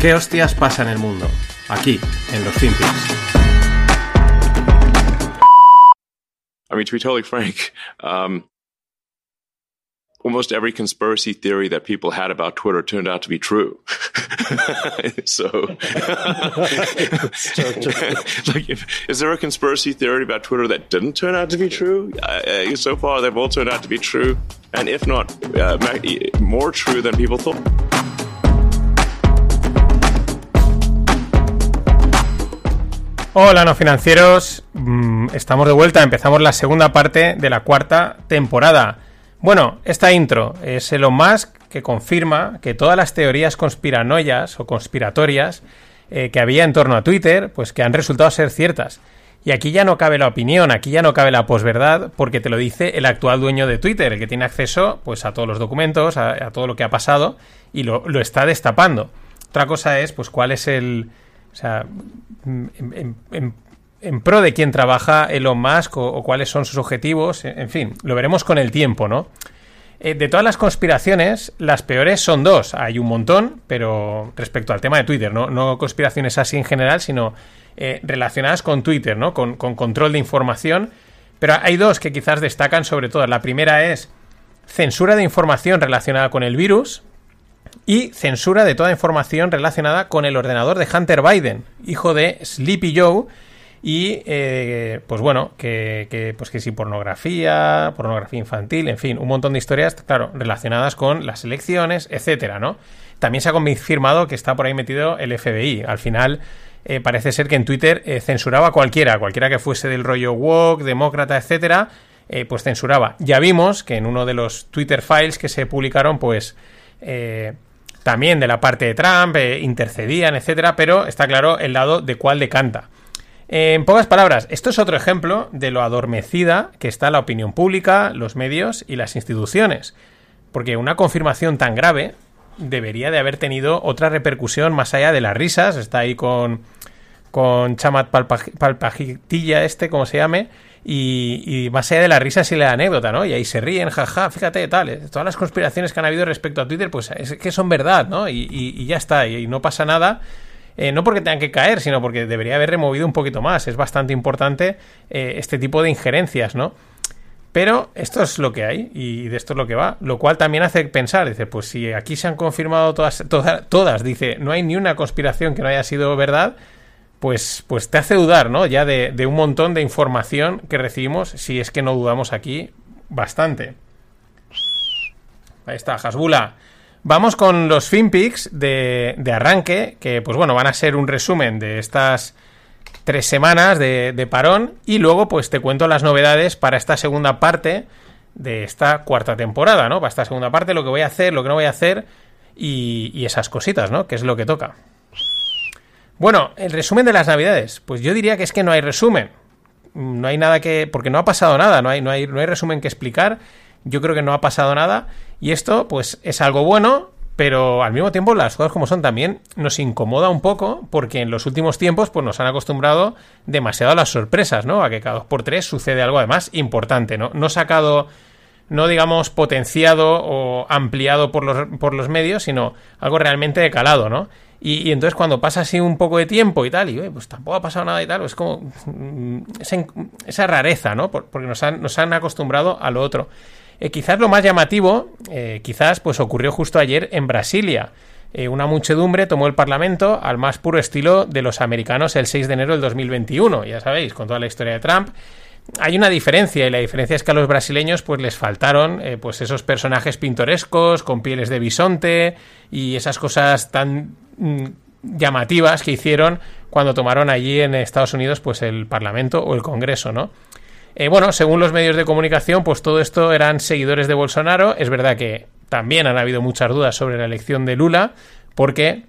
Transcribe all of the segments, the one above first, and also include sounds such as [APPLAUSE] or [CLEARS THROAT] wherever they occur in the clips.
¿Qué hostias pasa en el mundo? Aquí, en los FinPix. I mean, to be totally frank, um, almost every conspiracy theory that people had about Twitter turned out to be true. [LAUGHS] so, [LAUGHS] [LAUGHS] like, if, is there a conspiracy theory about Twitter that didn't turn out to be true? Uh, so far, they've all turned out to be true, and if not, uh, more true than people thought. Hola, no financieros. Mm, estamos de vuelta. Empezamos la segunda parte de la cuarta temporada. Bueno, esta intro es Elon Musk que confirma que todas las teorías conspiranoias o conspiratorias eh, que había en torno a Twitter, pues que han resultado ser ciertas. Y aquí ya no cabe la opinión, aquí ya no cabe la posverdad, porque te lo dice el actual dueño de Twitter, el que tiene acceso pues, a todos los documentos, a, todo lo que ha pasado, y lo, lo, está destapando. Otra cosa es, pues, cuál es el, o sea, en, pro de quién trabaja Elon Musk o, cuáles son sus objetivos, en fin, lo veremos con el tiempo, ¿no? Eh, de todas las conspiraciones, las peores son dos. Hay un montón, pero respecto al tema de Twitter, no, no conspiraciones así en general, sino eh, relacionadas con Twitter, ¿no? Con, con, control de información. Pero hay dos que quizás destacan sobre todo. La primera es censura de información relacionada con el virus, y censura de toda información relacionada con el ordenador de Hunter Biden, hijo de Sleepy Joe, y eh, pues bueno, que, pues que si pornografía, pornografía infantil, en fin, un montón de historias, claro, relacionadas con las elecciones, etcétera, ¿no? También se ha confirmado que está por ahí metido el FBI. Al final, eh, parece ser que en Twitter eh, censuraba a cualquiera, cualquiera que fuese del rollo woke, demócrata, etcétera, pues censuraba. Ya vimos que en uno de los Twitter files que se publicaron, pues también de la parte de Trump, eh, intercedían, etcétera, pero está claro el lado de cuál decanta. En pocas palabras, esto es otro ejemplo de lo adormecida que está la opinión pública, los medios y las instituciones. Porque una confirmación tan grave debería de haber tenido otra repercusión más allá de las risas. Está ahí con, con Chamat Palpajitilla, este, como se llame, y, más allá de la risa y la anécdota, ¿no? Y ahí se ríen, jaja, fíjate, tal. Eh, todas las conspiraciones que han habido respecto a Twitter, pues es que son verdad, ¿no? Y, ya está, y, no pasa nada. Eh, no porque tengan que caer, sino porque debería haber removido un poquito más. Es bastante importante eh, este tipo de injerencias, ¿no? Pero esto es lo que hay y de esto es lo que va. Lo cual también hace pensar, dice, pues si aquí se han confirmado todas, todas, todas dice, no hay ni una conspiración que no haya sido verdad, pues, pues te hace dudar, ¿no? Ya de, un montón de información que recibimos, si es que no dudamos aquí bastante. Ahí está, Hasbula. Vamos con los FinPix de, de arranque, que pues bueno, van a ser un resumen de estas tres semanas de, de, parón y luego pues te cuento las novedades para esta segunda parte de esta cuarta temporada, ¿no? Para esta segunda parte, lo que voy a hacer, lo que no voy a hacer y, y esas cositas, ¿no? Que es lo que toca. Bueno, el resumen de las navidades. Pues yo diría que es que no hay resumen. No hay nada que. porque no ha pasado nada, no hay, no hay, no hay resumen que explicar. Yo creo que no ha pasado nada. Y esto, pues, es algo bueno, pero al mismo tiempo las cosas como son también nos incomoda un poco porque en los últimos tiempos pues nos han acostumbrado demasiado a las sorpresas, ¿no? A que cada dos por tres sucede algo además importante, ¿no? No sacado, no digamos potenciado o ampliado por los, por los medios, sino algo realmente de calado, ¿no? Y, entonces cuando pasa así un poco de tiempo y tal, y pues tampoco ha pasado nada y tal, es como mm, esa, rareza, ¿no? Porque nos han, nos han acostumbrado a lo otro. Eh, quizás lo más llamativo, eh, quizás pues ocurrió justo ayer en Brasilia. Eh, una muchedumbre tomó el Parlamento al más puro estilo de los americanos el 6 de enero del 2021, ya sabéis, con toda la historia de Trump. Hay una diferencia y la diferencia es que a los brasileños pues les faltaron pues esos personajes pintorescos con pieles de bisonte y esas cosas tan llamativas que hicieron cuando tomaron allí en Estados Unidos pues el Parlamento o el Congreso, ¿no? Eh, bueno, según los medios de comunicación, pues todo esto eran seguidores de Bolsonaro. Es verdad que también han habido muchas dudas sobre la elección de Lula, porque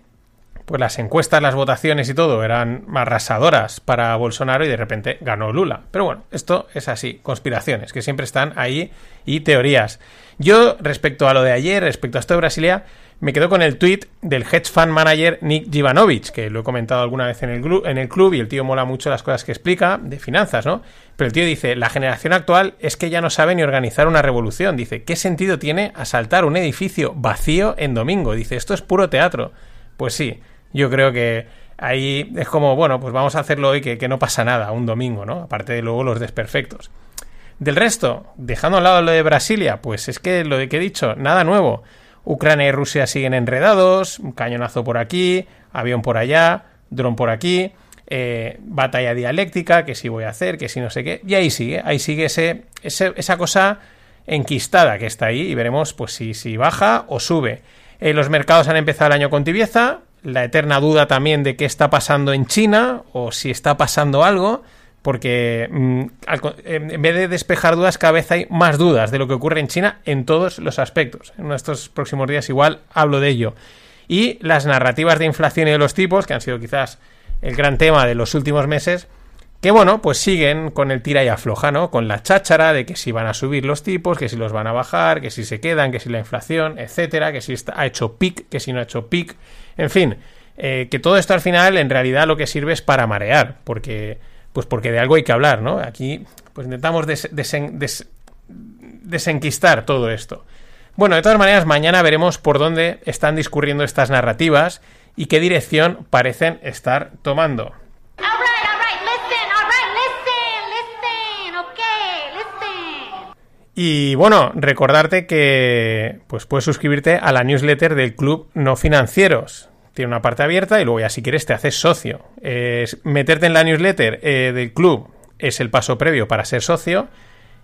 pues las encuestas, las votaciones y todo eran arrasadoras para Bolsonaro y de repente ganó Lula. Pero bueno, esto es así, conspiraciones que siempre están ahí y teorías. Yo, respecto a lo de ayer, respecto a esto de Brasilia, me quedo con el tweet del hedge fund manager Nick Jivanovic, que lo he comentado alguna vez en el, en el club y el tío mola mucho las cosas que explica de finanzas, ¿no? Pero el tío dice, la generación actual es que ya no sabe ni organizar una revolución. Dice, ¿qué sentido tiene asaltar un edificio vacío en domingo? Dice, esto es puro teatro. Pues sí, Yo creo que ahí es como, bueno, pues vamos a hacerlo hoy que, que no pasa nada, un domingo, ¿no? Aparte de luego los desperfectos. Del resto, dejando a lado lo de Brasilia, pues es que lo de que he dicho, nada nuevo. Ucrania y Rusia siguen enredados, cañonazo por aquí, avión por allá, dron por aquí, eh, batalla dialéctica, que si voy a hacer, que si no sé qué, y ahí sigue, ahí sigue ese, esa cosa enquistada que está ahí y veremos pues si, si baja o sube. Eh, los mercados han empezado el año con tibieza, la eterna duda también de qué está pasando en China o si está pasando algo, porque mm, en vez de despejar dudas, cada vez hay más dudas de lo que ocurre en China en todos los aspectos. En estos próximos días igual hablo de ello. Y las narrativas de inflación y de los tipos, que han sido quizás el gran tema de los últimos meses, que bueno, pues siguen con el tira y afloja, ¿no? Con la cháchara de que si van a subir los tipos, que si los van a bajar, que si se quedan, que si la inflación, etcétera, que si ha hecho pic, que si no ha hecho pic, en fin, eh, que todo esto al final en realidad lo que sirve es para marear, porque pues porque de algo hay que hablar, ¿no? Aquí pues intentamos desenquistar todo esto. Bueno, de todas maneras, mañana veremos por dónde están discurriendo estas narrativas y qué dirección parecen estar tomando. Y bueno, recordarte que pues puedes suscribirte a la newsletter del Club No Financieros tiene una parte abierta y luego ya si quieres te haces socio. meterte en la newsletter eh, del club es el paso previo para ser socio.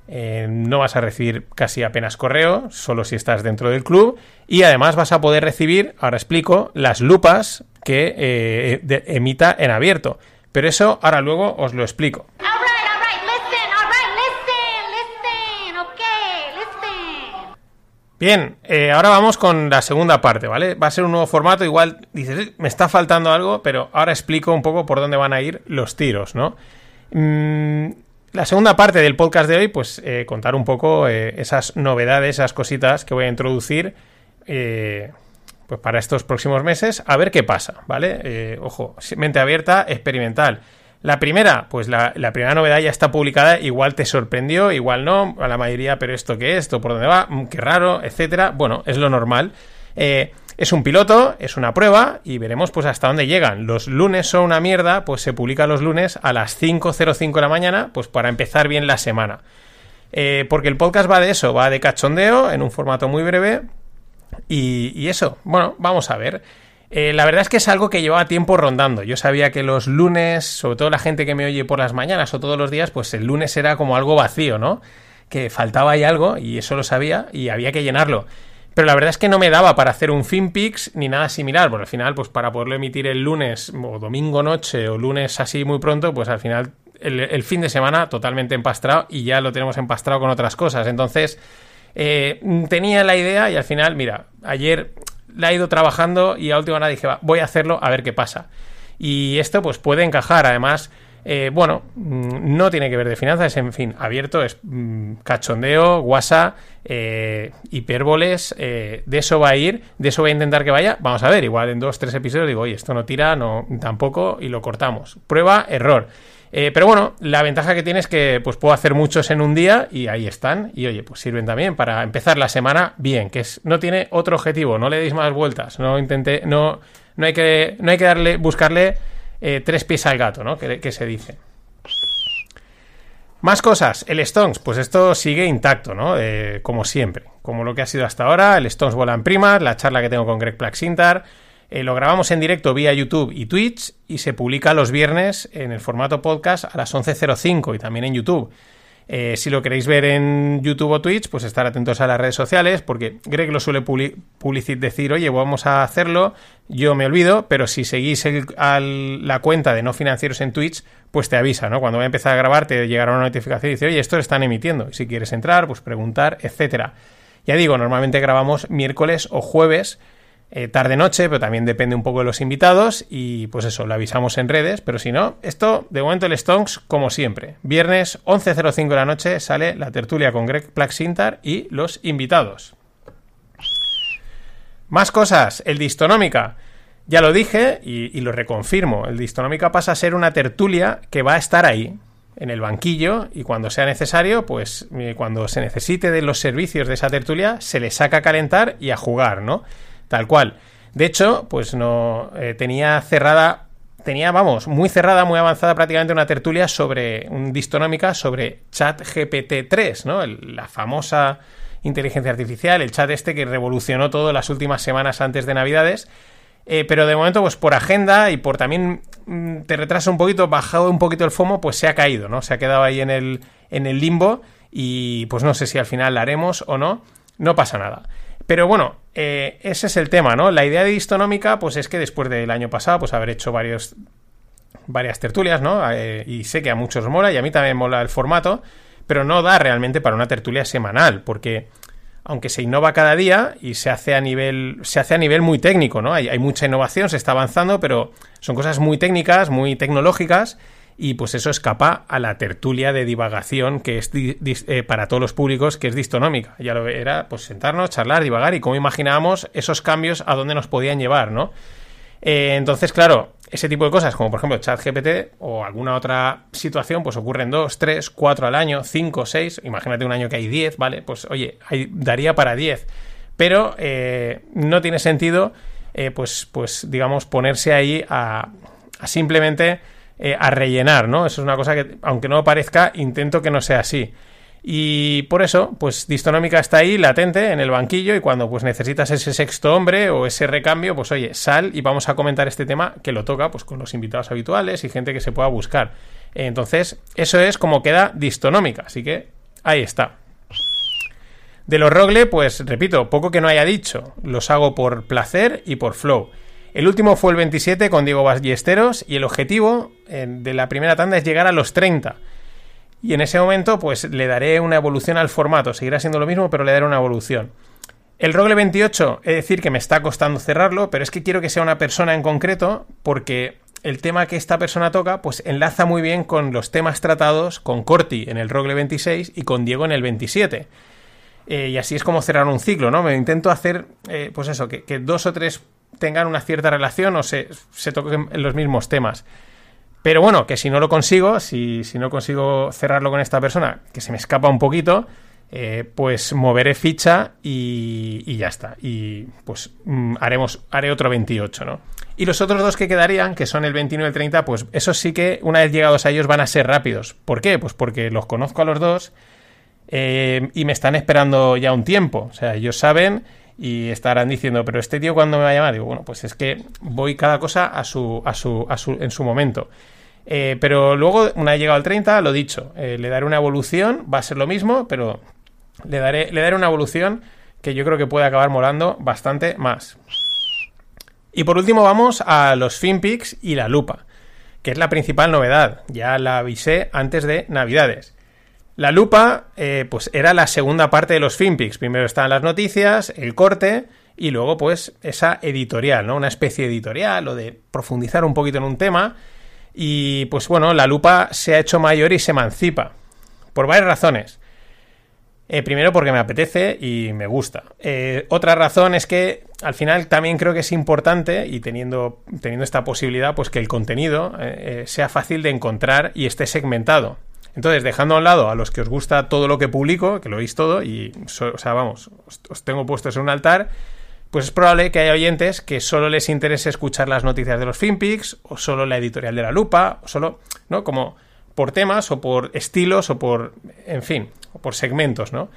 Eh, no vas a recibir casi apenas correo, solo si estás dentro del club. Y además vas a poder recibir, ahora explico, las lupas que eh, emita en abierto. Pero eso ahora luego os lo explico. Bien, eh, ahora vamos con la segunda parte, ¿vale? Va a ser un nuevo formato, igual dices, me está faltando algo, pero ahora explico un poco por dónde van a ir los tiros, ¿no? Mm, la segunda parte del podcast de hoy, pues eh, contar un poco eh, esas novedades, esas cositas que voy a introducir pues para estos próximos meses, a ver qué pasa, ¿vale? ojo, mente abierta, experimental. La primera, pues la, primera novedad ya está publicada, igual te sorprendió, igual no, a la mayoría, pero esto qué es, esto por dónde va, mm, qué raro, etcétera. Bueno, es lo normal. Eh, es un piloto, es una prueba y veremos pues hasta dónde llegan. Los lunes son una mierda, pues se publica los lunes a las 5.05 de la mañana, pues para empezar bien la semana. Eh, porque el podcast va de eso, va de cachondeo en un formato muy breve y eso, bueno, vamos a ver. Eh, la verdad es que es algo que llevaba tiempo rondando. Yo sabía que los lunes, sobre todo la gente que me oye por las mañanas o todos los días, pues el lunes era como algo vacío, ¿no? Que faltaba ahí algo y eso lo sabía y había que llenarlo. Pero la verdad es que no me daba para hacer un FinPix ni nada similar, porque al final, pues para poderlo emitir el lunes o domingo noche o lunes así muy pronto, pues al final el, fin de semana totalmente empastrado y ya lo tenemos empastrado con otras cosas. Entonces, eh, tenía la idea y al final, mira, ayer la he ido trabajando y a última hora dije, voy a hacerlo a ver qué pasa. Y esto pues puede encajar, además, eh, bueno, mm, no tiene que ver de finanzas, en fin, abierto, es mm, cachondeo, guasa, eh, hipérboles, eh, de eso va a ir, de eso voy a intentar que vaya, vamos a ver, igual en dos, tres episodios digo, oye, esto no tira, no, tampoco, y lo cortamos. Prueba, error. Eh, pero bueno, la ventaja que tiene es que pues puedo hacer muchos en un día y ahí están. Y oye, pues sirven también para empezar la semana bien, que es, no tiene otro objetivo, no le deis más vueltas, no intenté, no, no hay que, no hay que darle, buscarle eh, tres pies al gato, ¿no? Que, se dice. Más cosas, el Stones, pues esto sigue intacto, ¿no? Eh, como siempre, como lo que ha sido hasta ahora, el Stones vuela en primas, la charla que tengo con Greg Plaxintar, eh, lo grabamos en directo vía YouTube y Twitch y se publica los viernes en el formato podcast a las 11.05 y también en YouTube. Eh, si lo queréis ver en YouTube o Twitch, pues estar atentos a las redes sociales, porque Greg lo suele publicitar, decir, oye, vamos a hacerlo, yo me olvido, pero si seguís la cuenta de no financieros en Twitch, pues te avisa, ¿no? Cuando voy a empezar a grabar, te llegará una notificación y dice, oye, esto lo están emitiendo. Y si quieres entrar, pues preguntar, etcétera. Ya digo, normalmente grabamos miércoles o jueves eh, tarde-noche, pero también depende un poco de los invitados y pues eso, lo avisamos en redes, pero si no, esto de momento el Stonks como siempre. Viernes 11.05 de la noche sale la tertulia con Greg Plaxintar y los invitados. Más cosas, el Distonómica. Ya lo dije y, lo reconfirmo, el Distonómica pasa a ser una tertulia que va a estar ahí, en el banquillo y cuando sea necesario, pues eh, cuando se necesite de los servicios de esa tertulia, se le saca a calentar y a jugar, ¿no? Tal cual. De hecho, pues no eh, tenía cerrada tenía, vamos, muy cerrada, muy avanzada prácticamente una tertulia sobre, un distonómica sobre chat GPT-3, ¿no? la famosa inteligencia artificial, el chat este que revolucionó todo las últimas semanas antes de Navidades. Eh, pero de momento, pues por agenda y por también mm, te retrasa un poquito, bajado un poquito el FOMO, pues se ha caído, ¿no? Se ha quedado ahí en el, en el limbo y pues no sé si al final la haremos o no, no pasa nada. Pero bueno, eh, ese es el tema, ¿no? La idea de distonómica, pues es que después del año pasado, pues haber hecho varias tertulias, ¿no? Eh, y sé que a muchos mola y a mí también mola el formato, pero no da realmente para una tertulia semanal, porque aunque se innova cada día y se hace a nivel, se hace a nivel muy técnico, ¿no? Hay, hay mucha innovación, se está avanzando, pero son cosas muy técnicas, muy tecnológicas y pues eso escapa a la tertulia de divagación que es eh, para todos los públicos que es distonómica. Ya lo era pues sentarnos, charlar, divagar y cómo imaginábamos esos cambios a dónde nos podían llevar, ¿no? Eh, entonces, claro, ese tipo de cosas, como por ejemplo ChatGPT o alguna otra situación, pues ocurren dos, tres, cuatro al año, cinco, seis. Imagínate un año que hay diez, ¿vale? Pues oye, daría para diez. Pero eh, no tiene sentido, pues, pues, digamos, ponerse ahí a simplemente eh, a rellenar, ¿no? Eso es una cosa que, aunque no parezca, intento que no sea así. Y por eso, pues Distonómica está ahí, latente, en el banquillo, y cuando pues necesitas ese sexto hombre o ese recambio, pues oye, sal y vamos a comentar este tema que lo toca pues con los invitados habituales y gente que se pueda buscar. Entonces, eso es como queda Distonómica, así que ahí está. De los Rogle, pues repito, poco que no haya dicho, los hago por placer y por flow. El último fue el 27 con Diego Ballesteros y el objetivo eh, de la primera tanda es llegar a los 30. Y en ese momento pues le daré una evolución al formato, seguirá siendo lo mismo pero le daré una evolución. El Rogle 28, es decir, que me está costando cerrarlo, pero es que quiero que sea una persona en concreto porque el tema que esta persona toca pues enlaza muy bien con los temas tratados con Corti en el Rogle 26 y con Diego en el 27. Eh, y así es como cerrar un ciclo, ¿no? Me intento hacer, eh, pues eso, que, que, dos o tres tengan una cierta relación o se, se toquen los mismos temas. Pero bueno, que si no lo consigo, si, si, no consigo cerrarlo con esta persona, que se me escapa un poquito, eh, pues moveré ficha y, y, ya está. Y pues mm, haremos, haré otro 28, ¿no? Y los otros dos que quedarían, que son el 21 y el 30, pues esos sí que una vez llegados a ellos van a ser rápidos. ¿Por qué? Pues porque los conozco a los dos eh, y me están esperando ya un tiempo. O sea, ellos saben y estarán diciendo, pero este tío cuando me va a llamar, digo, bueno, pues es que voy cada cosa a su, a su, a su, en su momento. Eh, pero luego, una vez llegado al 30, lo dicho, eh, le daré una evolución, va a ser lo mismo, pero le daré, le daré una evolución que yo creo que puede acabar molando bastante más. Y por último vamos a los FinPix y la lupa, que es la principal novedad, ya la avisé antes de Navidades. La lupa, eh, pues era la segunda parte de los FinPix. Primero estaban las noticias, el corte y luego, pues, esa editorial, ¿no? Una especie de editorial o de profundizar un poquito en un tema. Y pues bueno, la lupa se ha hecho mayor y se emancipa. Por varias razones. Eh, primero porque me apetece y me gusta. Eh, otra razón es que al final también creo que es importante y teniendo, teniendo esta posibilidad, pues que el contenido sea fácil de encontrar y esté segmentado. Entonces, dejando a un lado a los que os gusta todo lo que publico, que lo veis todo, y, o sea, vamos, os, tengo puestos en un altar, pues es probable que haya oyentes que solo les interese escuchar las noticias de los FinPix, o solo la editorial de la lupa, o solo, ¿no? Como por temas, o por estilos, o por, en fin, o por segmentos, ¿no?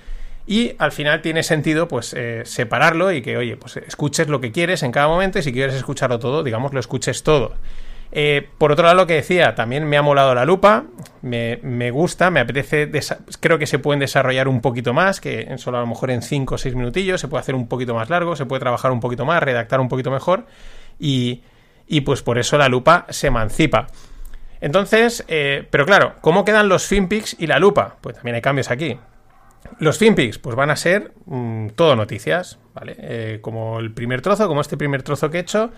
Y al final tiene sentido, pues, eh, separarlo y que, oye, pues escuches lo que quieres en cada momento y si quieres escucharlo todo, digamos, lo escuches todo. Eh, por otro lado, lo que decía, también me ha molado la lupa, me, gusta, me apetece, creo que se pueden desarrollar un poquito más, que solo a lo mejor en 5 o 6 minutillos, se puede hacer un poquito más largo, se puede trabajar un poquito más, redactar un poquito mejor, y, pues por eso la lupa se emancipa. Entonces, eh, pero claro, ¿cómo quedan los FinPix y la lupa? Pues también hay cambios aquí. Los FinPix, pues van a ser mm, todo noticias, ¿vale? Eh, como el primer trozo, como este primer trozo que he hecho,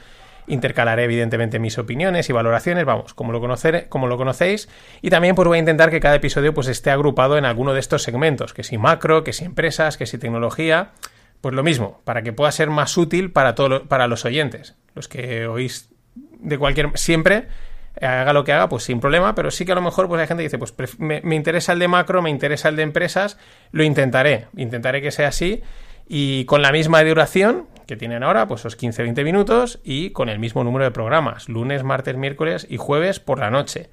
Intercalaré evidentemente mis opiniones y valoraciones, vamos, como lo, conocer, como lo conocéis. Y también pues voy a intentar que cada episodio pues esté agrupado en alguno de estos segmentos, que si macro, que si empresas, que si tecnología, pues lo mismo, para que pueda ser más útil para, todo, para los oyentes. Los que oís de cualquier... siempre haga lo que haga, pues sin problema, pero sí que a lo mejor pues hay gente que dice, pues me, interesa el de macro, me interesa el de empresas, lo intentaré, intentaré que sea así y con la misma duración, que tienen ahora, pues esos 15-20 minutos y con el mismo número de programas, lunes, martes, miércoles y jueves por la noche.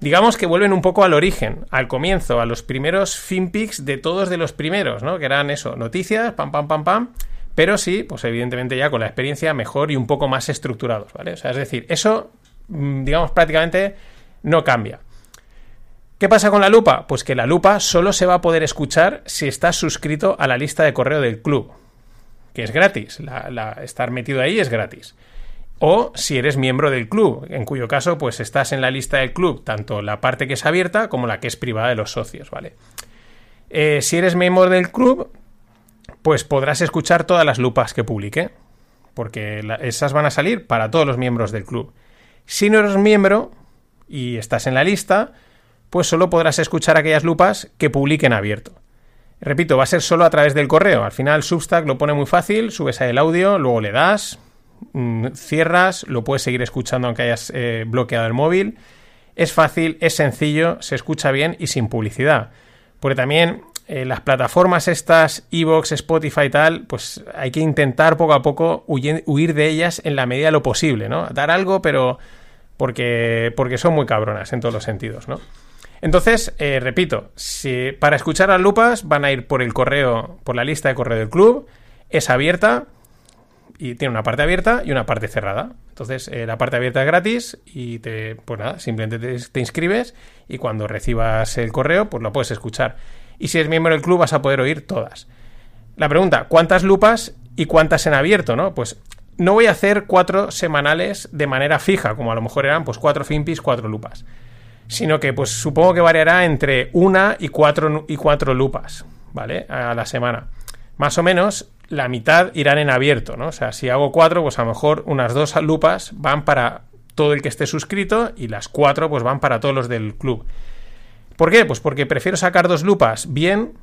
Digamos que vuelven un poco al origen, al comienzo, a los primeros FinPix de todos de los primeros, ¿no? Que eran eso, noticias, pam, pam, pam, pam, pero sí, pues evidentemente ya con la experiencia mejor y un poco más estructurados, ¿vale? O sea, es decir, eso, mm, digamos, prácticamente no cambia. ¿Qué pasa con la lupa? Pues que la lupa solo se va a poder escuchar si estás suscrito a la lista de correo del club, que es gratis. estar metido ahí es gratis. O si eres miembro del club, en cuyo caso pues estás en la lista del club, tanto la parte que es abierta como la que es privada de los socios, ¿vale? Eh, si eres miembro del club, pues podrás escuchar todas las lupas que publique, porque esas van a salir para todos los miembros del club. Si no eres miembro y estás en la lista, pues solo podrás escuchar aquellas lupas que publiquen abierto. Repito, va a ser solo a través del correo. Al final Substack lo pone muy fácil, subes ahí el audio, luego le das, mm, cierras, lo puedes seguir escuchando aunque hayas eh, bloqueado el móvil. Es fácil, es sencillo, se escucha bien y sin publicidad. Porque también eh, las plataformas estas, Evox, Spotify y tal, pues hay que intentar poco a poco huir, de ellas en la medida de lo posible, ¿no? Dar algo, pero porque, porque son muy cabronas en todos los sentidos, ¿no? Entonces, eh, repito, si para escuchar las lupas van a ir por el correo, por la lista de correo del club, es abierta y tiene una parte abierta y una parte cerrada. Entonces, eh, la parte abierta es gratis y te, pues nada, simplemente te, inscribes y cuando recibas el correo, pues lo puedes escuchar. Y si eres miembro del club vas a poder oír todas. La pregunta, ¿cuántas lupas y cuántas en abierto? ¿no? Pues no voy a hacer cuatro semanales de manera fija, como a lo mejor eran pues cuatro finpis, cuatro lupas sino que pues supongo que variará entre una y cuatro, y cuatro lupas, ¿vale? A la semana. Más o menos la mitad irán en abierto, ¿no? O sea, si hago cuatro, pues a lo mejor unas dos lupas van para todo el que esté suscrito y las cuatro pues van para todos los del club. ¿Por qué? Pues porque prefiero sacar dos lupas bien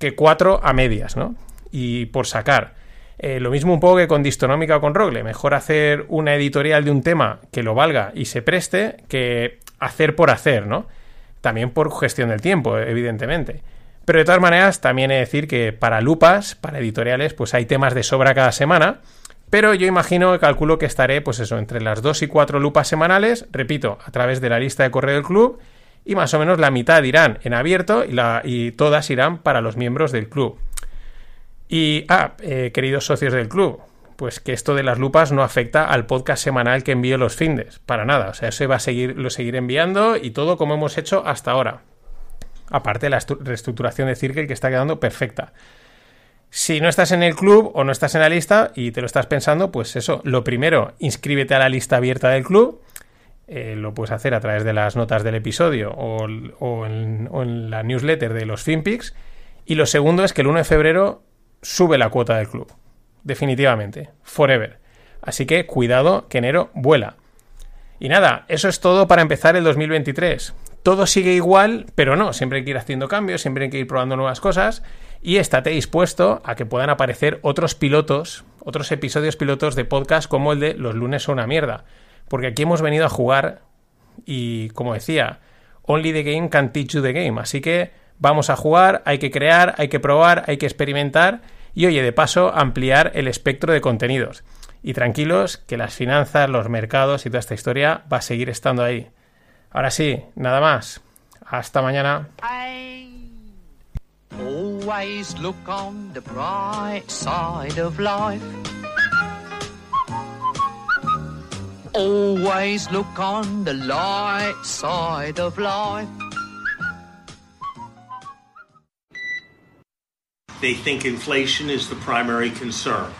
que cuatro a medias, ¿no? Y por sacar. Eh, lo mismo un poco que con Distonómica o con Rogle. Mejor hacer una editorial de un tema que lo valga y se preste que hacer por hacer, ¿no? También por gestión del tiempo, evidentemente. Pero de todas maneras, también he de decir que para lupas, para editoriales, pues hay temas de sobra cada semana. Pero yo imagino, calculo que estaré, pues eso, entre las dos y cuatro lupas semanales, repito, a través de la lista de correo del club, y más o menos la mitad irán en abierto y, todas irán para los miembros del club. Y, ah, eh, queridos socios del club, pues que esto de las lupas no afecta al podcast semanal que envío los findes, para nada. O sea, eso va a seguir, lo seguiré enviando y todo como hemos hecho hasta ahora. Aparte de la reestructuración de Circle que está quedando perfecta. Si no estás en el club o no estás en la lista y te lo estás pensando, pues eso, lo primero, inscríbete a la lista abierta del club. Eh, lo puedes hacer a través de las notas del episodio o, en, o en la newsletter de los FinPix. Y lo segundo es que el 1 de febrero sube la cuota del club definitivamente, forever. Así que cuidado que enero vuela. Y nada, eso es todo para empezar el 2023. Todo sigue igual, pero no, siempre hay que ir haciendo cambios, siempre hay que ir probando nuevas cosas y estate dispuesto a que puedan aparecer otros pilotos, otros episodios pilotos de podcast como el de Los lunes son una mierda. Porque aquí hemos venido a jugar y, como decía, only the game can teach you the game. Así que vamos a jugar, hay que crear, hay que probar, hay que experimentar y oye, de paso, ampliar el espectro de contenidos. Y tranquilos, que las finanzas, los mercados y toda esta historia va a seguir estando ahí. Ahora sí, nada más. Hasta mañana. Always look on the light side of life. They think inflation is the primary concern.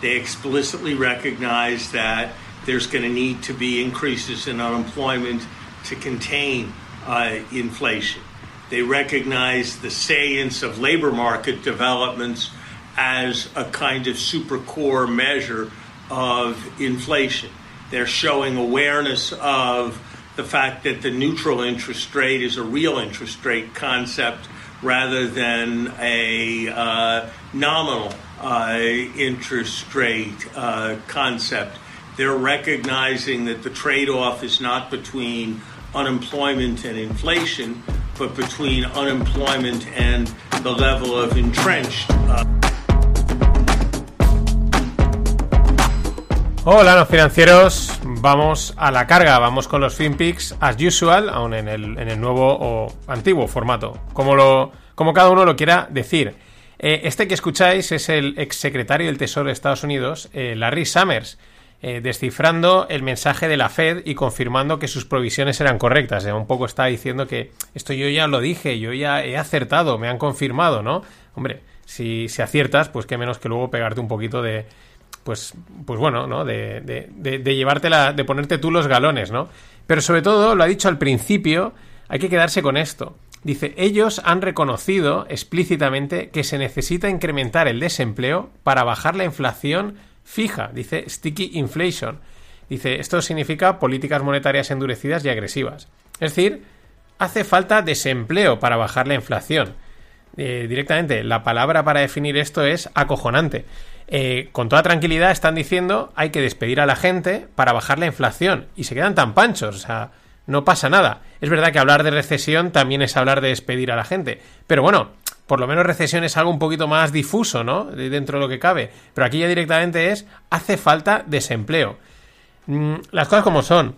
They explicitly recognize that there's going to need to be increases in unemployment to contain uh, inflation. They recognize the salience of labor market developments as a kind of super core measure of inflation. They're showing awareness of the fact that the neutral interest rate is a real interest rate concept rather than a uh, nominal uh, interest rate uh, concept. They're recognizing that the trade off is not between unemployment and inflation, but between unemployment and the level of entrenched. Hola, los financieros. Vamos a la carga, vamos con los FinPix as usual, aún en el, en el nuevo o antiguo formato, como, lo, como cada uno lo quiera decir. Eh, este que escucháis es el exsecretario del Tesoro de Estados Unidos, eh, Larry Summers, eh, descifrando el mensaje de la Fed y confirmando que sus provisiones eran correctas. un poco está diciendo que esto yo ya lo dije, yo ya he acertado, me han confirmado, ¿no? Hombre, si, si aciertas, pues qué menos que luego pegarte un poquito de, pues, pues bueno, ¿no? De, de, de, llevártela, de ponerte tú los galones, ¿no? Pero sobre todo, lo ha dicho al principio, hay que quedarse con esto. Dice, ellos han reconocido explícitamente que se necesita incrementar el desempleo para bajar la inflación fija, dice sticky inflation. Dice, esto significa políticas monetarias endurecidas y agresivas. Es decir, hace falta desempleo para bajar la inflación. Eh, directamente, la palabra para definir esto es acojonante. Eh, con toda tranquilidad están diciendo hay que despedir a la gente para bajar la inflación y se quedan tan panchos, o sea, no pasa nada. Es verdad que hablar de recesión también es hablar de despedir a la gente, pero bueno, por lo menos recesión es algo un poquito más difuso, ¿no? Dentro de lo que cabe, pero aquí ya directamente es hace falta desempleo. Mm, las cosas como son.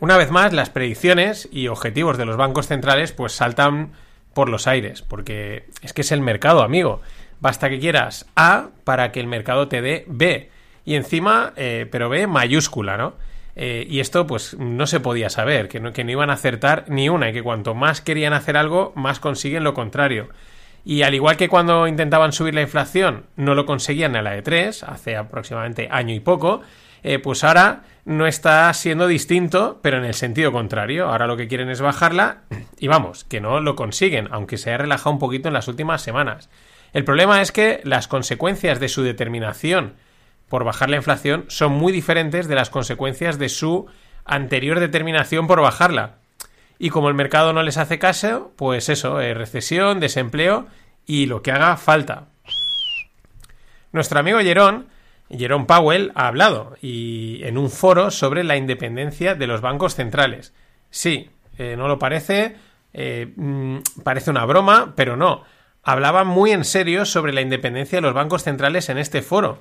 Una vez más, las predicciones y objetivos de los bancos centrales pues saltan por los aires, porque es que es el mercado, amigo. Basta que quieras A para que el mercado te dé B. Y encima, eh, pero B mayúscula, ¿no? Eh, y esto pues no se podía saber, que no, que no iban a acertar ni una y que cuanto más querían hacer algo, más consiguen lo contrario. Y al igual que cuando intentaban subir la inflación, no lo conseguían a la de 3, hace aproximadamente año y poco, eh, pues ahora no está siendo distinto, pero en el sentido contrario. Ahora lo que quieren es bajarla y vamos, que no lo consiguen, aunque se haya relajado un poquito en las últimas semanas. El problema es que las consecuencias de su determinación por bajar la inflación son muy diferentes de las consecuencias de su anterior determinación por bajarla. Y como el mercado no les hace caso, pues eso, eh, recesión, desempleo y lo que haga falta. Nuestro amigo Jerón, Jerón Powell, ha hablado y en un foro sobre la independencia de los bancos centrales. Sí, eh, no lo parece, eh, mm, parece una broma, pero no hablaba muy en serio sobre la independencia de los bancos centrales en este foro.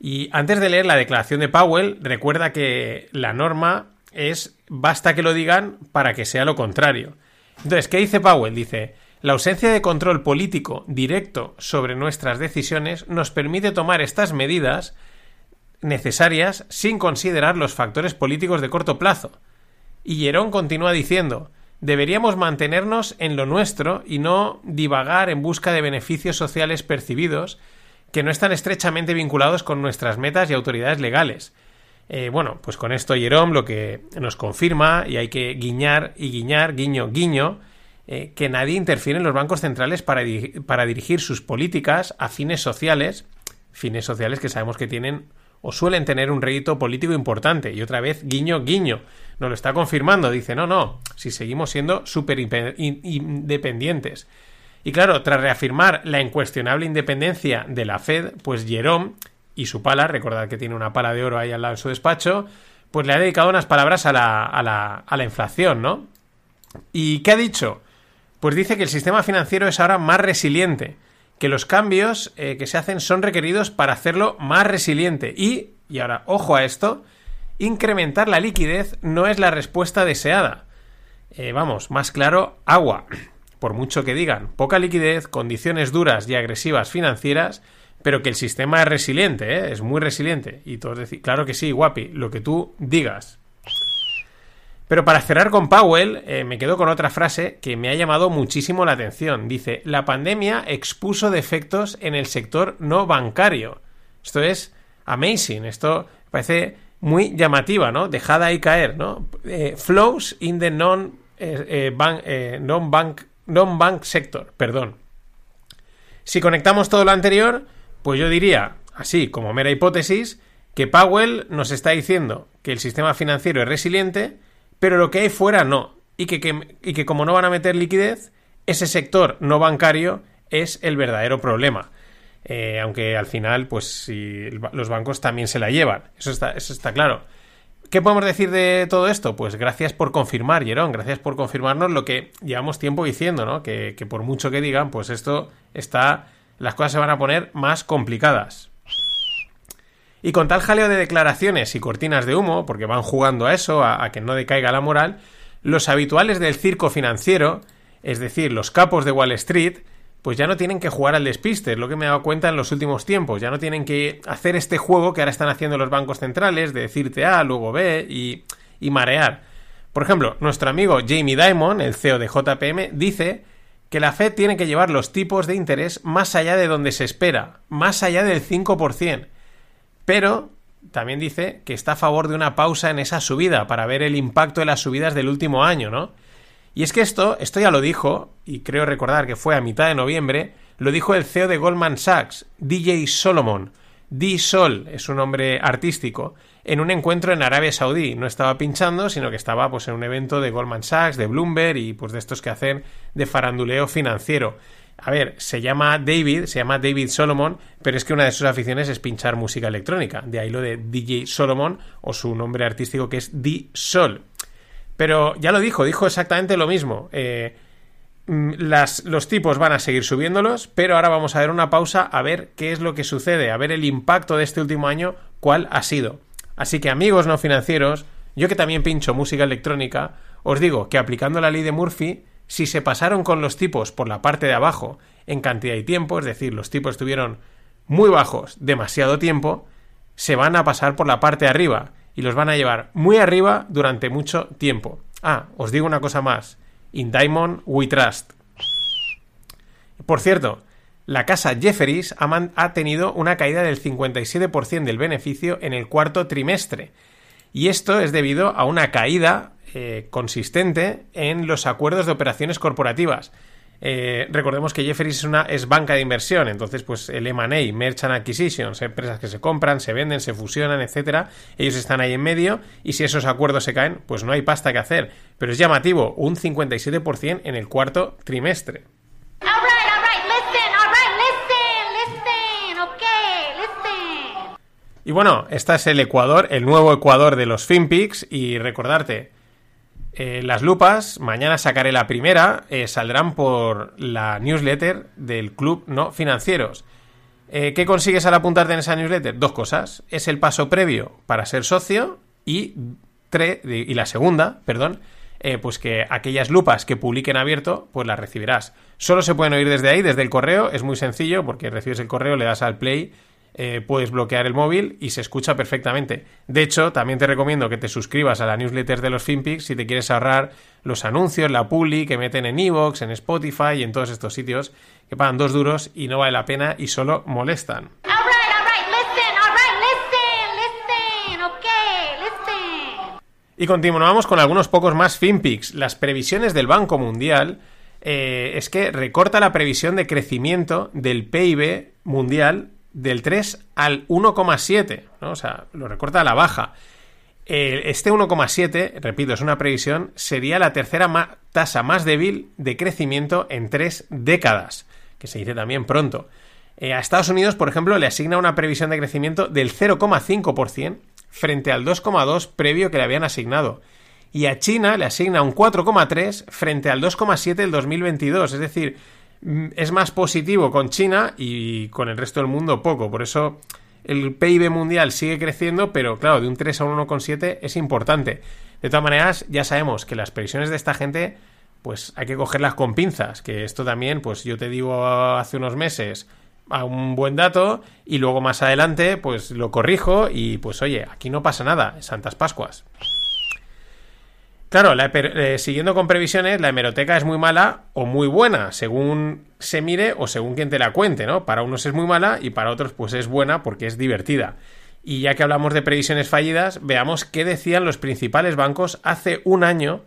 Y antes de leer la declaración de Powell, recuerda que la norma es basta que lo digan para que sea lo contrario. Entonces, ¿qué dice Powell? Dice, la ausencia de control político directo sobre nuestras decisiones nos permite tomar estas medidas necesarias sin considerar los factores políticos de corto plazo. Y Jerón continúa diciendo, deberíamos mantenernos en lo nuestro y no divagar en busca de beneficios sociales percibidos que no están estrechamente vinculados con nuestras metas y autoridades legales. Eh, bueno, pues con esto Jerome lo que nos confirma, y hay que guiñar y guiñar, guiño, guiño, eh, que nadie interfiere en los bancos centrales para, para dirigir sus políticas a fines sociales, fines sociales que sabemos que tienen o suelen tener un rédito político importante. Y otra vez, guiño, guiño. Nos lo está confirmando. Dice, no, no, si seguimos siendo súper independientes. Y claro, tras reafirmar la incuestionable independencia de la Fed, pues Jerome y su pala, recordad que tiene una pala de oro ahí al lado en su despacho, pues le ha dedicado unas palabras a la, a la, a la inflación, ¿no? ¿Y qué ha dicho? Pues dice que el sistema financiero es ahora más resiliente que los cambios eh, que se hacen son requeridos para hacerlo más resiliente. Y, y ahora, ojo a esto, incrementar la liquidez no es la respuesta deseada. Eh, vamos, más claro, agua. [CLEARS THROAT] Por mucho que digan, poca liquidez, condiciones duras y agresivas financieras, pero que el sistema es resiliente, ¿eh? es muy resiliente. Y todos decir, claro que sí, guapi, lo que tú digas. Pero para cerrar con Powell, eh, me quedo con otra frase que me ha llamado muchísimo la atención. Dice, la pandemia expuso defectos en el sector no bancario. Esto es amazing, esto parece muy llamativa, ¿no? Dejada ahí caer, ¿no? Eh, flows in the non, eh, bank, non, bank, non bank sector, perdón. Si conectamos todo lo anterior, pues yo diría, así como mera hipótesis, que Powell nos está diciendo que el sistema financiero es resiliente, pero lo que hay fuera no. Y que, y que como no van a meter liquidez, ese sector no bancario es el verdadero problema. Eh, aunque al final, pues si los bancos también se la llevan. Eso está, eso está claro. ¿Qué podemos decir de todo esto? Pues gracias por confirmar, Jerón, gracias por confirmarnos lo que llevamos tiempo diciendo, ¿no? Que, que por mucho que digan, pues esto está. Las cosas se van a poner más complicadas. Y con tal jaleo de declaraciones y cortinas de humo, porque van jugando a eso, a, que no decaiga la moral, los habituales del circo financiero, es decir, los capos de Wall Street, pues ya no tienen que jugar al despiste, es lo que me he dado cuenta en los últimos tiempos, ya no tienen que hacer este juego que ahora están haciendo los bancos centrales, de decirte A, luego B y, y marear. Por ejemplo, nuestro amigo Jamie Dimon, el CEO de JPM, dice que la Fed tiene que llevar los tipos de interés más allá de donde se espera, más allá del 5%. Pero también dice que está a favor de una pausa en esa subida para ver el impacto de las subidas del último año, ¿no? Y es que esto, esto ya lo dijo, y creo recordar que fue a mitad de noviembre, lo dijo el CEO de Goldman Sachs, DJ Solomon. D Sol es un nombre artístico, en un encuentro en Arabia Saudí. No estaba pinchando, sino que estaba pues en un evento de Goldman Sachs, de Bloomberg y pues de estos que hacen de faranduleo financiero. A ver, se llama David, se llama David Solomon, pero es que una de sus aficiones es pinchar música electrónica. De ahí lo de DJ Solomon o su nombre artístico que es D Sol. Pero ya lo dijo, dijo exactamente lo mismo. Eh, mm, las, los tipos van a seguir subiéndolos, pero ahora vamos a ver una pausa a ver qué es lo que sucede, a ver el impacto de este último año, cuál ha sido. Así que amigos no financieros, yo que también pincho música electrónica, os digo que aplicando la ley de Murphy, si se pasaron con los tipos por la parte de abajo en cantidad y tiempo, es decir, los tipos estuvieron muy bajos demasiado tiempo, se van a pasar por la parte de arriba y los van a llevar muy arriba durante mucho tiempo. Ah, os digo una cosa más. In Diamond We Trust. Por cierto, la casa Jefferies ha, tenido una caída del 57% del beneficio en el cuarto trimestre. Y esto es debido a una caída eh, consistente en los acuerdos de operaciones corporativas. Eh, recordemos que Jefferies es una es banca de inversión, entonces pues el M&A, Merchant Acquisitions, empresas que se compran, se venden, se fusionan, etcétera, ellos están ahí en medio y si esos acuerdos se caen, pues no hay pasta que hacer, pero es llamativo, un 57% en el cuarto trimestre. Y bueno, este es el Ecuador, el nuevo Ecuador de los FinPix y recordarte, eh, las lupas, mañana sacaré la primera, eh, saldrán por la newsletter del Club No Financieros. Eh, ¿Qué consigues al apuntarte en esa newsletter? Dos cosas. Es el paso previo para ser socio y, y la segunda, perdón, pues que aquellas lupas que publiquen abierto, pues las recibirás. Solo se pueden oír desde ahí, desde el correo, es muy sencillo porque recibes el correo, le das al play eh, puedes bloquear el móvil y se escucha perfectamente. De hecho, también te recomiendo que te suscribas a la newsletter de los FinPix si te quieres ahorrar los anuncios, la publi que meten en Evox, en Spotify y en todos estos sitios que pagan dos duros y no vale la pena y solo molestan. Y continuamos con algunos pocos más FinPix. Las previsiones del Banco Mundial eh, es que recorta la previsión de crecimiento del PIB mundial del 3 al 1,7, ¿no? O sea, lo recorta a la baja. este 1,7, repito, es una previsión, sería la tercera tasa más débil de crecimiento en tres décadas, que se dice también pronto. Eh, a Estados Unidos, por ejemplo, le asigna una previsión de crecimiento del 0,5% frente al 2,2% previo que le habían asignado. Y a China le asigna un 4,3% frente al 2,7% del 2022. Es decir, es más positivo con China y con el resto del mundo poco. Por eso el PIB mundial sigue creciendo, pero claro, de un 3 a un 1,7 es importante. De todas maneras, ya sabemos que las previsiones de esta gente, pues hay que cogerlas con pinzas, que esto también, pues yo te digo hace unos meses a un buen dato y luego más adelante, pues lo corrijo y pues oye, aquí no pasa nada, Santas Pascuas. Claro, eh, siguiendo con previsiones, la hemeroteca es muy mala o muy buena, según se mire o según quien te la cuente, ¿no? Para unos es muy mala y para otros pues es buena porque es divertida. Y ya que hablamos de previsiones fallidas, veamos qué decían los principales bancos hace un año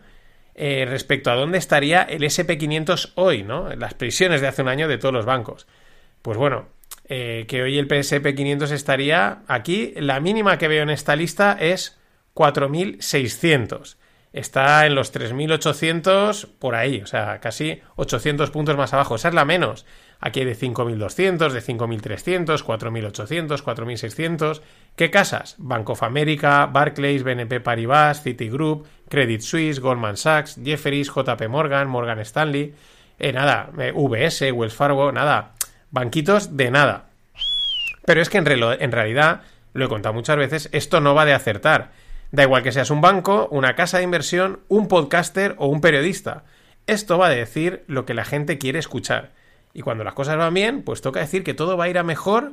eh, respecto a dónde estaría el SP500 hoy, ¿no? Las previsiones de hace un año de todos los bancos. Pues bueno, eh, que hoy el SP500 estaría aquí, la mínima que veo en esta lista es 4.600 está en los 3.800 por ahí, o sea, casi 800 puntos más abajo. Esa es la menos. Aquí hay de 5.200, de 5.300, 4.800, 4.600. ¿Qué casas? Bank of America, Barclays, BNP Paribas, Citigroup, Credit Suisse, Goldman Sachs, Jefferies, JP Morgan, Morgan Stanley. Eh, nada, eh, VS, Wells Fargo, nada. Banquitos de nada. Pero es que en, en realidad lo he contado muchas veces, esto no va de acertar. Da igual que seas un banco, una casa de inversión, un podcaster o un periodista. Esto va a decir lo que la gente quiere escuchar. Y cuando las cosas van bien, pues toca decir que todo va a ir a mejor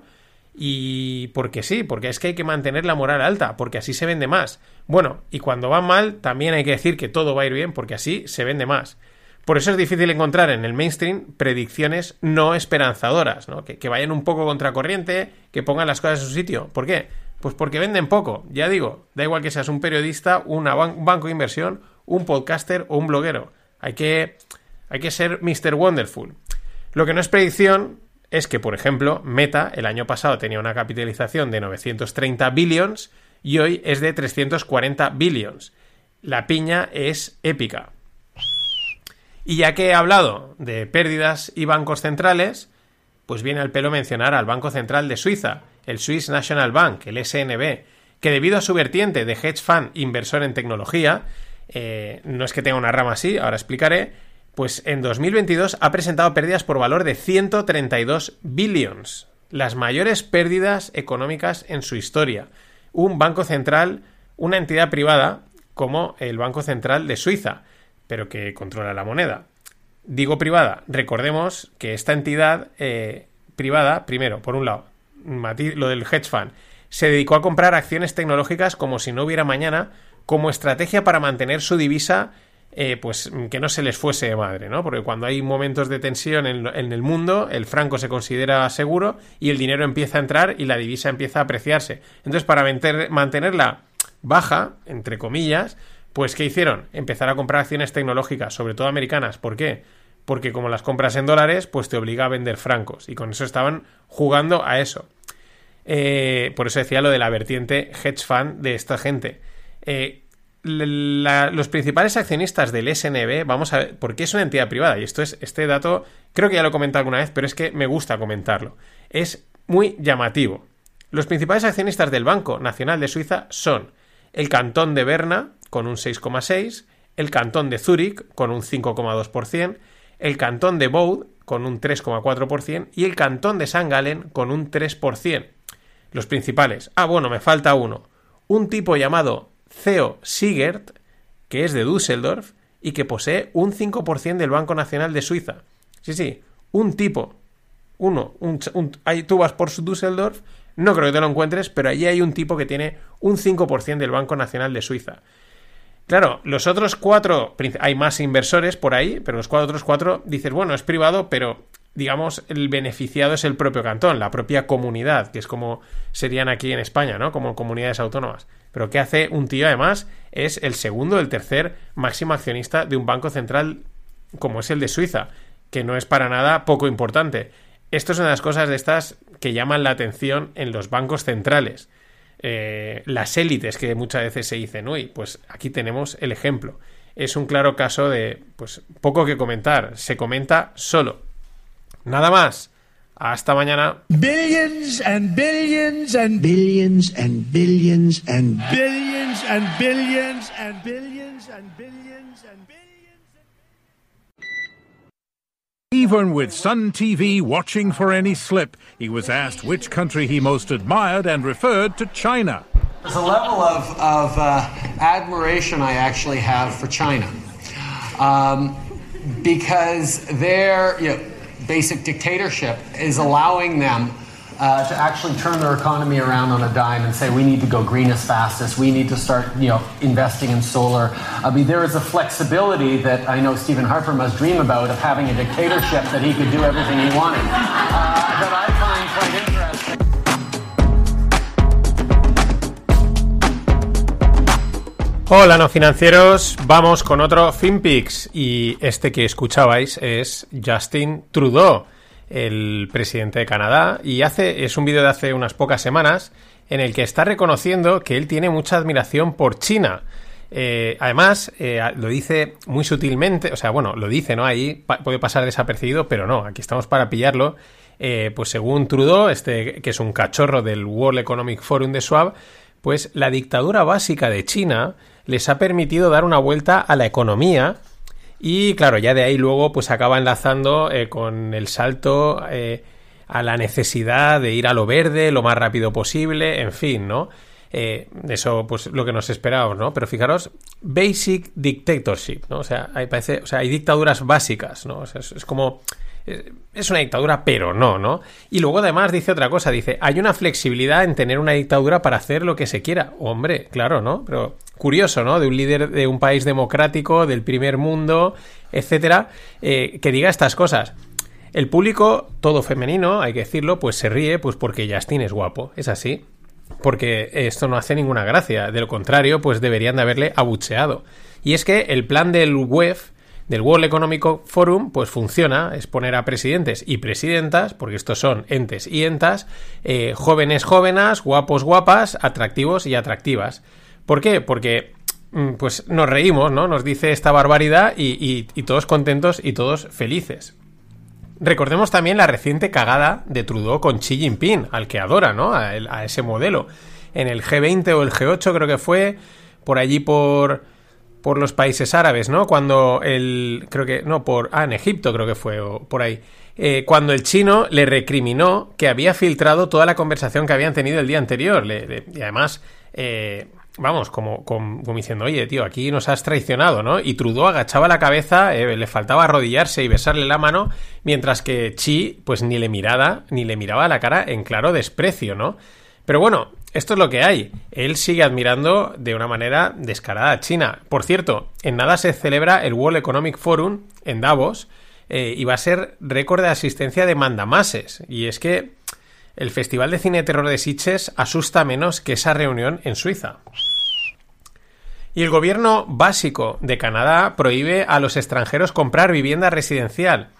y porque sí, porque es que hay que mantener la moral alta, porque así se vende más. Bueno, y cuando va mal, también hay que decir que todo va a ir bien, porque así se vende más. Por eso es difícil encontrar en el mainstream predicciones no esperanzadoras, ¿no? Que, que vayan un poco contracorriente, que pongan las cosas en su sitio. ¿Por qué? Pues porque venden poco, ya digo, da igual que seas un periodista, un banco de inversión, un podcaster o un bloguero. Hay que, hay que ser Mr. Wonderful. Lo que no es predicción es que, por ejemplo, Meta el año pasado tenía una capitalización de 930 billions y hoy es de 340 billions. La piña es épica. Y ya que he hablado de pérdidas y bancos centrales, pues viene al pelo mencionar al Banco Central de Suiza, el Swiss National Bank, el SNB, que debido a su vertiente de hedge fund inversor en tecnología, eh, no es que tenga una rama así, ahora explicaré, pues en 2022 ha presentado pérdidas por valor de 132 billions, las mayores pérdidas económicas en su historia. Un banco central, una entidad privada como el Banco Central de Suiza, pero que controla la moneda. Digo privada, recordemos que esta entidad eh, privada, primero, por un lado, lo del hedge fund, se dedicó a comprar acciones tecnológicas como si no hubiera mañana, como estrategia para mantener su divisa, eh, pues que no se les fuese de madre, ¿no? Porque cuando hay momentos de tensión en, en, el mundo, el franco se considera seguro y el dinero empieza a entrar y la divisa empieza a apreciarse. Entonces, para mantenerla baja, entre comillas, pues, ¿qué hicieron? Empezar a comprar acciones tecnológicas, sobre todo americanas. ¿Por qué? Porque como las compras en dólares, pues te obliga a vender francos. Y con eso estaban jugando a eso. Eh, por eso decía lo de la vertiente hedge fund de esta gente. Eh, los principales accionistas del SNB, vamos a ver, porque es una entidad privada, y esto es, este dato, creo que ya lo he comentado alguna vez, pero es que me gusta comentarlo. Es muy llamativo. Los principales accionistas del Banco Nacional de Suiza son el cantón de Berna, con un 6,6%, el cantón de Zúrich, con un 5,2%, el cantón de Vaud, con un 3,4%, y el cantón de San Galen, con un 3%. Los principales. Ah, bueno, me falta uno. Un tipo llamado Theo Sigert, que es de Düsseldorf, y que posee un 5% del Banco Nacional de Suiza. Sí, sí, un tipo. Uno, un, ahí tú vas por Düsseldorf no creo que te lo encuentres, pero allí hay un tipo que tiene un 5% del Banco Nacional de Suiza. Claro, los otros cuatro, hay más inversores por ahí, pero los cuatro, otros cuatro dices, bueno, es privado, pero digamos, el beneficiado es el propio cantón, la propia comunidad, que es como serían aquí en España, ¿no? Como comunidades autónomas. Pero ¿qué hace un tío, además? Es el segundo, el tercer máximo accionista de un banco central como es el de Suiza, que no es para nada poco importante. Esto es una de las cosas de estas que llaman la atención en los bancos centrales. Eh, las élites que muchas veces se dicen, uy, pues aquí tenemos el ejemplo. Es un claro caso de, pues, poco que comentar. Se comenta solo. Nada más. Hasta mañana. Billions and billions and billions and billions and billions and billions and billions and billions and billions. Even with Sun TV watching for any slip, he was asked which country he most admired and referred to China. There's a level of, of uh, admiration I actually have for China. Um, because their you know, basic dictatorship is allowing them uh, to actually turn their economy around on a dime and say we need to go green as fast as we need to start you know investing in solar. I mean there is a flexibility that i know stephen harper must dream about of having a dictatorship that he could do everything he wanted. Uh, Hola no financieros, vamos con otro FinPix y este que escuchabais es Justin Trudeau el presidente de Canadá, y hace, es un vídeo de hace unas pocas semanas en el que está reconociendo que él tiene mucha admiración por China. Eh, además, eh, lo dice muy sutilmente, o sea, bueno, lo dice, ¿no? Ahí puede pasar desapercibido, pero no, aquí estamos para pillarlo. Eh, pues según Trudeau, este que es un cachorro del World Economic Forum de Schwab, pues la dictadura básica de China les ha permitido dar una vuelta a la economía y claro, ya de ahí luego pues acaba enlazando eh, con el salto eh, a la necesidad de ir a lo verde lo más rápido posible, en fin, ¿no? Eh, eso, pues lo que nos esperábamos, ¿no? Pero fijaros, basic dictatorship, ¿no? O sea, hay, parece, o sea, hay dictaduras básicas, ¿no? Es, es como es una dictadura, pero no, ¿no? Y luego además dice otra cosa, dice, hay una flexibilidad en tener una dictadura para hacer lo que se quiera. Hombre, claro, ¿no? Pero curioso, ¿no? De un líder de un país democrático, del primer mundo, etcétera, eh, que diga estas cosas. El público, todo femenino, hay que decirlo, pues se ríe, pues porque Justin es guapo, es así. Porque esto no hace ninguna gracia, de lo contrario, pues deberían de haberle abucheado. Y es que el plan del web del World Economic Forum, pues funciona, es poner a presidentes y presidentas, porque estos son entes y entas, eh, jóvenes jóvenes, guapos guapas, atractivos y atractivas. ¿Por qué? Porque mm, pues nos reímos, ¿no? Nos dice esta barbaridad y, todos contentos y todos felices. Recordemos también la reciente cagada de Trudeau con Xi Jinping, al que adora, ¿no? a ese modelo. En el G20 o el G8 creo que fue, por allí por por los países árabes, ¿no? Cuando el. Creo que. No, por. Ah, en Egipto creo que fue, o por ahí. Eh, cuando el chino le recriminó que había filtrado toda la conversación que habían tenido el día anterior. y además. Eh, vamos, como, como, diciendo, oye, tío, aquí nos has traicionado, ¿no? Y Trudeau agachaba la cabeza, eh, le faltaba arrodillarse y besarle la mano, mientras que Chi, pues ni le miraba, ni le miraba la cara en claro desprecio, ¿no? Pero bueno, esto es lo que hay. Él sigue admirando de una manera descarada a China. Por cierto, en nada se celebra el World Economic Forum en Davos eh, y va a ser récord de asistencia de mandamases. Y es que el Festival de Cine Terror de Sitges asusta menos que esa reunión en Suiza. Y el gobierno básico de Canadá prohíbe a los extranjeros comprar vivienda residencial.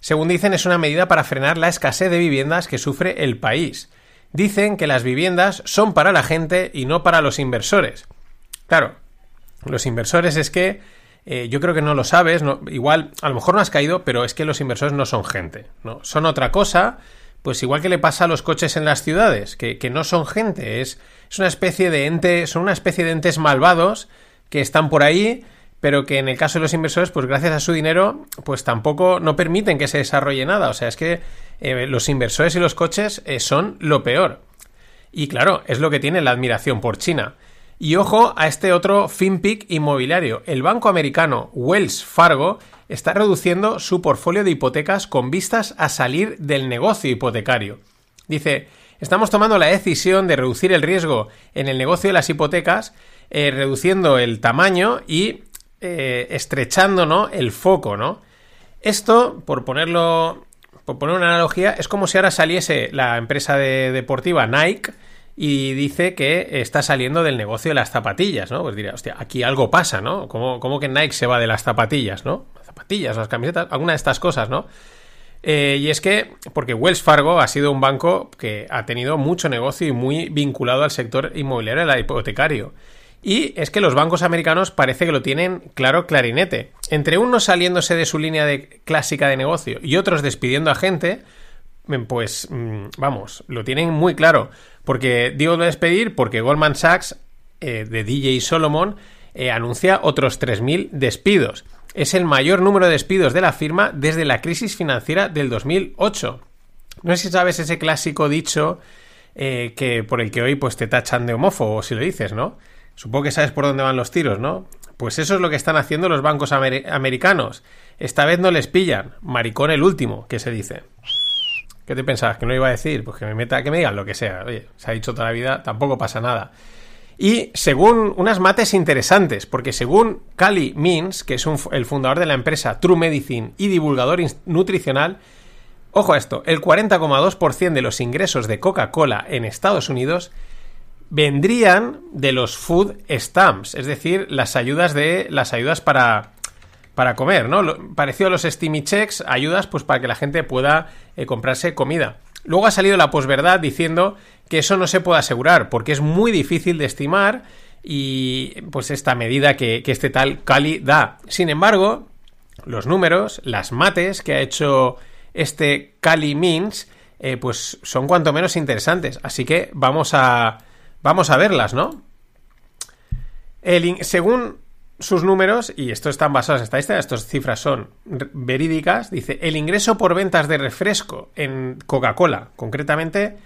Según dicen, es una medida para frenar la escasez de viviendas que sufre el país dicen que las viviendas son para la gente y no para los inversores. Claro, los inversores es que eh, yo creo que no lo sabes, igual a lo mejor no has caído, pero es que los inversores no son gente, ¿no? Son otra cosa, pues igual que le pasa a los coches en las ciudades, que, que no son gente, es, es una especie de ente, son una especie de entes malvados que están por ahí pero que en el caso de los inversores, pues gracias a su dinero, pues tampoco no permiten que se desarrolle nada. O sea, es que eh, los inversores y los coches eh, son lo peor. Y claro, es lo que tiene la admiración por China. Y ojo a este otro FinPic inmobiliario. El banco americano Wells Fargo está reduciendo su portfolio de hipotecas con vistas a salir del negocio hipotecario. Dice, estamos tomando la decisión de reducir el riesgo en el negocio de las hipotecas, eh, reduciendo el tamaño y eh, estrechando ¿no? el foco, ¿no? Esto, por ponerlo, por poner una analogía, es como si ahora saliese la empresa deportiva Nike y dice que está saliendo del negocio de las zapatillas, ¿no? Pues diría, hostia, aquí algo pasa, ¿no? ¿Cómo, que Nike se va de las zapatillas, ¿no? Las zapatillas, las camisetas, alguna de estas cosas, ¿no? Eh, y es que, porque Wells Fargo ha sido un banco que ha tenido mucho negocio y muy vinculado al sector inmobiliario, al hipotecario. Y es que los bancos americanos parece que lo tienen claro clarinete. Entre unos saliéndose de su línea de clásica de negocio y otros despidiendo a gente, mm, pues mm, vamos, lo tienen muy claro. Porque digo de despedir porque Goldman Sachs eh, de DJ Solomon eh, anuncia otros 3.000 despidos. Es el mayor número de despidos de la firma desde la crisis financiera del 2008. No sé si sabes ese clásico dicho eh, que por el que hoy pues te tachan de homófobo si lo dices, ¿no? Supongo que sabes por dónde van los tiros, ¿no? Pues eso es lo que están haciendo los bancos americanos. Esta vez no les pillan. Maricón el último, que se dice. ¿Qué te pensabas? ¿Que no iba a decir? Pues que me meta, que me digan lo que sea. Oye, se ha dicho toda la vida, tampoco pasa nada. Y según unas mates interesantes, porque según Cali Means, que es el fundador de la empresa True Medicine y divulgador nutricional, ojo a esto, el 40,2% de los ingresos de Coca-Cola en Estados Unidos vendrían de los food stamps, es decir, las ayudas de las ayudas para para comer, ¿no? Parecido a los Steamy Checks, ayudas pues para que la gente pueda eh, comprarse comida. Luego ha salido la posverdad diciendo que eso no se puede asegurar porque es muy difícil de estimar y pues esta medida que, este tal Cali da. Sin embargo, los números, las mates que ha hecho este Cali Means, eh, pues son cuanto menos interesantes. Así que vamos a, Vamos a verlas, ¿no? según sus números, y esto están basados en estadísticas, estas cifras son verídicas, dice, el ingreso por ventas de refresco en Coca-Cola, concretamente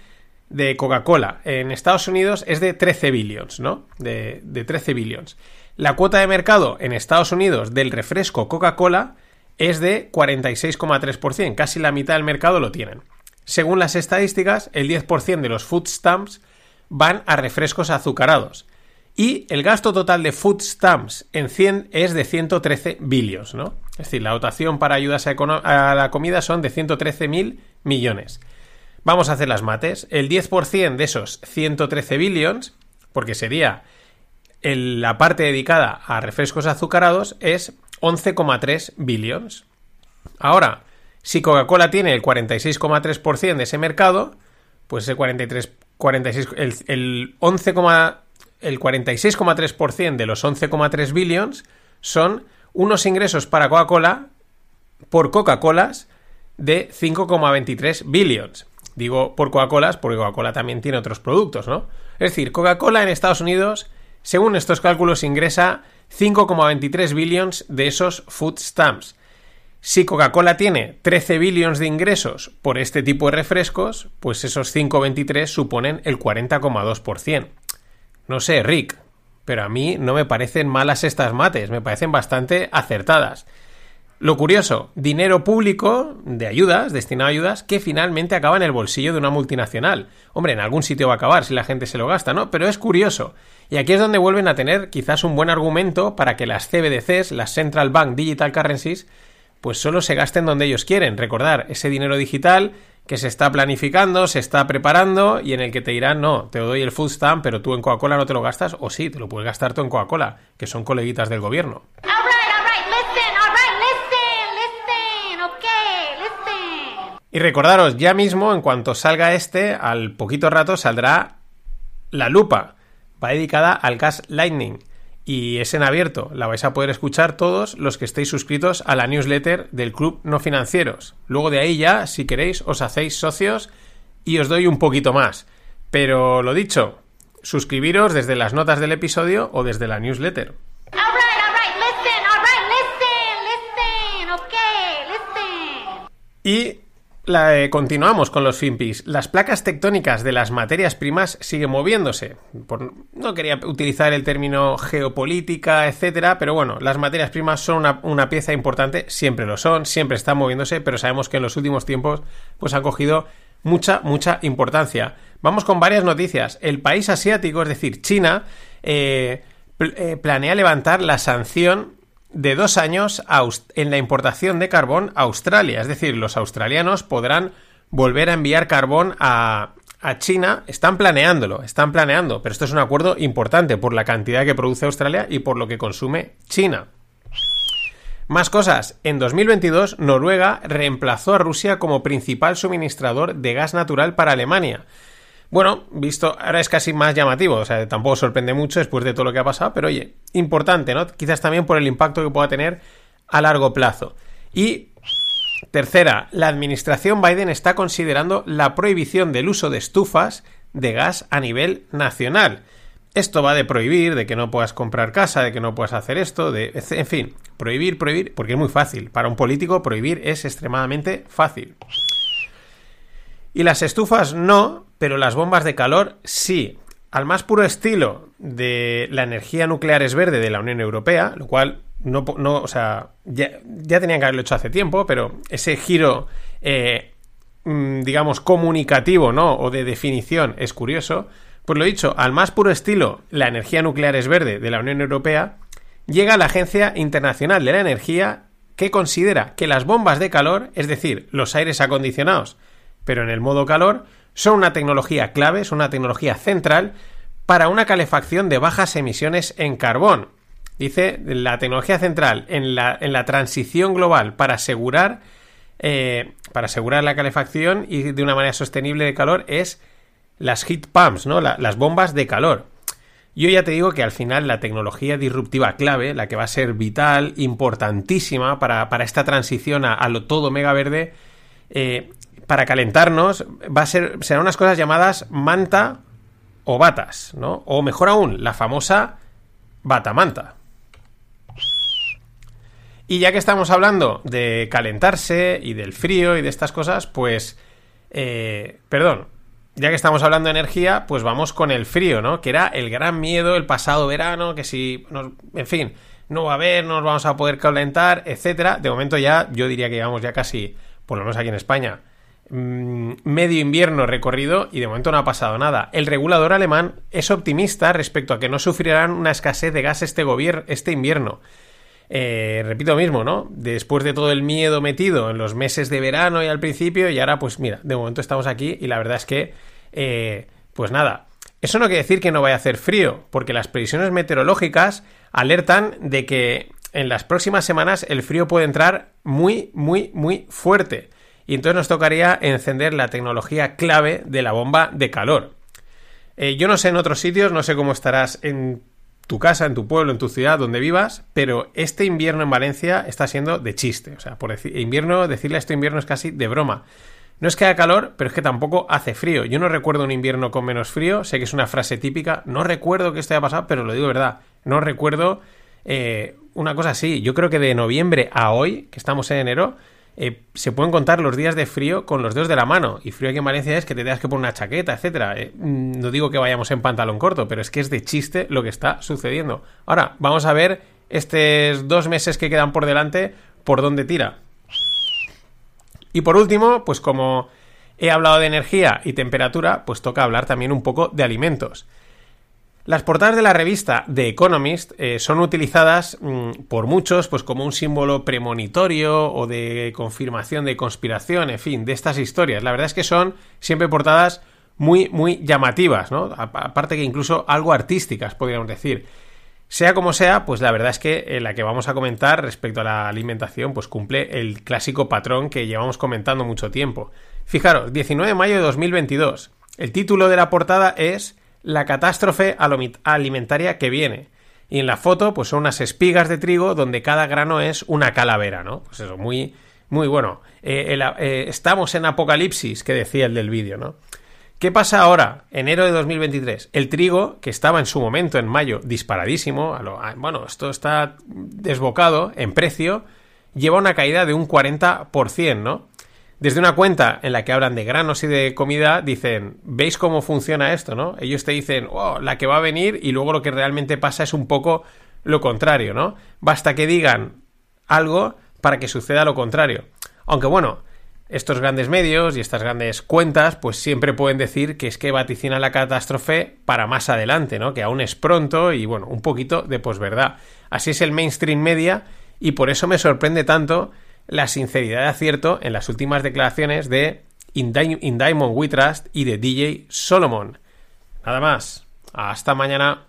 de Coca-Cola en Estados Unidos es de 13 billions, ¿no? De, de 13 billions. La cuota de mercado en Estados Unidos del refresco Coca-Cola es de 46,3%, casi la mitad del mercado lo tienen. Según las estadísticas, el 10% de los food stamps van a refrescos azucarados. Y el gasto total de food stamps en 100 es de 113 billions, ¿no? Es decir, la dotación para ayudas a, la comida son de 113 mil millones. Vamos a hacer las mates. El 10% de esos 113 billions, porque sería la parte dedicada a refrescos azucarados, es 11,3 billions. Ahora, si Coca-Cola tiene el 46,3% de ese mercado, pues ese 43, 46, el, el 11, el 46,3% de los 11,3 billions son unos ingresos para Coca-Cola por Coca-Colas de 5,23 billions. Digo por Coca-Colas porque Coca-Cola también tiene otros productos, ¿no? Es decir, Coca-Cola en Estados Unidos, según estos cálculos, ingresa 5,23 billions de esos food stamps. Si Coca-Cola tiene 13 billions de ingresos por este tipo de refrescos, pues esos 5,23 suponen el 40,2%. No sé, Rick, pero a mí no me parecen malas estas mates, me parecen bastante acertadas. Lo curioso, dinero público de ayudas, destinado a ayudas, que finalmente acaba en el bolsillo de una multinacional. Hombre, en algún sitio va a acabar si la gente se lo gasta, ¿no? Pero es curioso. Y aquí es donde vuelven a tener quizás un buen argumento para que las CBDCs, las Central Bank Digital Currencies, pues solo se gasten donde ellos quieren. Recordar, ese dinero digital que se está planificando, se está preparando y en el que te dirán, no, te doy el food stamp, pero tú en Coca-Cola no te lo gastas, o sí, te lo puedes gastar tú en Coca-Cola, que son coleguitas del gobierno. Y recordaros, ya mismo, en cuanto salga este, al poquito rato saldrá la lupa. Va dedicada al gas lightning y es en abierto. La vais a poder escuchar todos los que estéis suscritos a la newsletter del Club No Financieros. Luego de ahí ya, si queréis, os hacéis socios y os doy un poquito más. Pero lo dicho, suscribiros desde las notas del episodio o desde la newsletter. Y eh, continuamos con los FinPis. Las placas tectónicas de las materias primas siguen moviéndose. no quería utilizar el término geopolítica, etcétera, pero bueno, las materias primas son una, pieza importante, siempre lo son, siempre están moviéndose, pero sabemos que en los últimos tiempos pues han cogido mucha, mucha importancia. Vamos con varias noticias. El país asiático, es decir, China, eh, eh, planea levantar la sanción de dos años en la importación de carbón a Australia. Es decir, los australianos podrán volver a enviar carbón a, China. Están planeándolo, están planeando, pero esto es un acuerdo importante por la cantidad que produce Australia y por lo que consume China. Más cosas. En 2022, Noruega reemplazó a Rusia como principal suministrador de gas natural para Alemania. Bueno, visto, ahora es casi más llamativo, o sea, tampoco sorprende mucho después de todo lo que ha pasado, pero oye, importante, ¿no? Quizás también por el impacto que pueda tener a largo plazo. Y tercera, la administración Biden está considerando la prohibición del uso de estufas de gas a nivel nacional. Esto va de prohibir, de que no puedas comprar casa, de que no puedas hacer esto, de, en fin, prohibir, prohibir, porque es muy fácil. Para un político prohibir es extremadamente fácil. Y las estufas no, pero las bombas de calor sí. Al más puro estilo de la energía nuclear es verde de la Unión Europea, lo cual no, no o sea, ya, tenían que haberlo hecho hace tiempo, pero ese giro, eh, mm, digamos, comunicativo, ¿no? O de definición es curioso. Pues lo dicho, al más puro estilo, la energía nuclear es verde de la Unión Europea, llega la Agencia Internacional de la Energía que considera que las bombas de calor, es decir, los aires acondicionados, pero en el modo calor, son una tecnología clave, son una tecnología central para una calefacción de bajas emisiones en carbón. Dice la tecnología central en la, en la transición global para asegurar, eh, para asegurar la calefacción y de una manera sostenible de calor es las heat pumps, ¿no? las bombas de calor. Yo ya te digo que al final la tecnología disruptiva clave, la que va a ser vital, importantísima para, esta transición a, lo todo mega verde, eh, para calentarnos va a ser, serán unas cosas llamadas manta o batas, ¿no? O mejor aún, la famosa batamanta. Y ya que estamos hablando de calentarse y del frío y de estas cosas, pues... Eh, perdón, ya que estamos hablando de energía, pues vamos con el frío, ¿no? Que era el gran miedo el pasado verano, que si... En fin, no va a haber, no nos vamos a poder calentar, etcétera. De momento ya, yo diría que llevamos ya casi, por lo menos aquí en España, medio invierno recorrido y de momento no ha pasado nada. El regulador alemán es optimista respecto a que no sufrirán una escasez de gas este, este invierno. Eh, repito mismo, ¿no? Después de todo el miedo metido en los meses de verano y al principio, y ahora, pues mira, de momento estamos aquí y la verdad es que, eh, pues nada. Eso no quiere decir que no vaya a hacer frío, porque las previsiones meteorológicas alertan de que en las próximas semanas el frío puede entrar muy, muy, muy fuerte. Y entonces nos tocaría encender la tecnología clave de la bomba de calor. Eh, yo no sé en otros sitios, no sé cómo estarás en tu casa, en tu pueblo, en tu ciudad, donde vivas, pero este invierno en Valencia está siendo de chiste. O sea, por decir, invierno, decirle este invierno es casi de broma. No es que haga calor, pero es que tampoco hace frío. Yo no recuerdo un invierno con menos frío, sé que es una frase típica, no recuerdo que esto haya pasado, pero lo digo de verdad, no recuerdo eh, una cosa así. Yo creo que de noviembre a hoy, que estamos en enero, eh, se pueden contar los días de frío con los dedos de la mano. Y frío aquí en Valencia es que te tengas que poner una chaqueta, etcétera. Eh, mm, no digo que vayamos en pantalón corto, pero es que es de chiste lo que está sucediendo. Ahora, vamos a ver estos dos meses que quedan por delante, por dónde tira. Y por último, pues como he hablado de energía y temperatura, pues toca hablar también un poco de alimentos. Las portadas de la revista The Economist eh, son utilizadas mmm, por muchos pues como un símbolo premonitorio o de confirmación de conspiración, en fin, de estas historias. La verdad es que son siempre portadas muy, muy llamativas, ¿no? Aparte que incluso algo artísticas, podríamos decir. Sea como sea, pues la verdad es que eh, la que vamos a comentar respecto a la alimentación, pues cumple el clásico patrón que llevamos comentando mucho tiempo. Fijaros, 19 de mayo de 2022. El título de la portada es la catástrofe alimentaria que viene. Y en la foto, pues son unas espigas de trigo donde cada grano es una calavera, ¿no? Pues eso, muy, muy bueno. Eh, eh, estamos en apocalipsis, que decía el del vídeo, ¿no? ¿Qué pasa ahora, enero de 2023? El trigo, que estaba en su momento, en mayo, disparadísimo, a lo, bueno, esto está desbocado en precio, lleva una caída de un 40%, ¿no? Desde una cuenta en la que hablan de granos y de comida, dicen, ¿veis cómo funciona esto, no? Ellos te dicen, oh, la que va a venir y luego lo que realmente pasa es un poco lo contrario, ¿no? Basta que digan algo para que suceda lo contrario. Aunque bueno, estos grandes medios y estas grandes cuentas pues siempre pueden decir que es que vaticina la catástrofe para más adelante, ¿no? Que aún es pronto y bueno, un poquito de posverdad. Así es el mainstream media y por eso me sorprende tanto la sinceridad de acierto en las últimas declaraciones de In, In Diamond We Trust y de DJ Solomon. Nada más. Hasta mañana.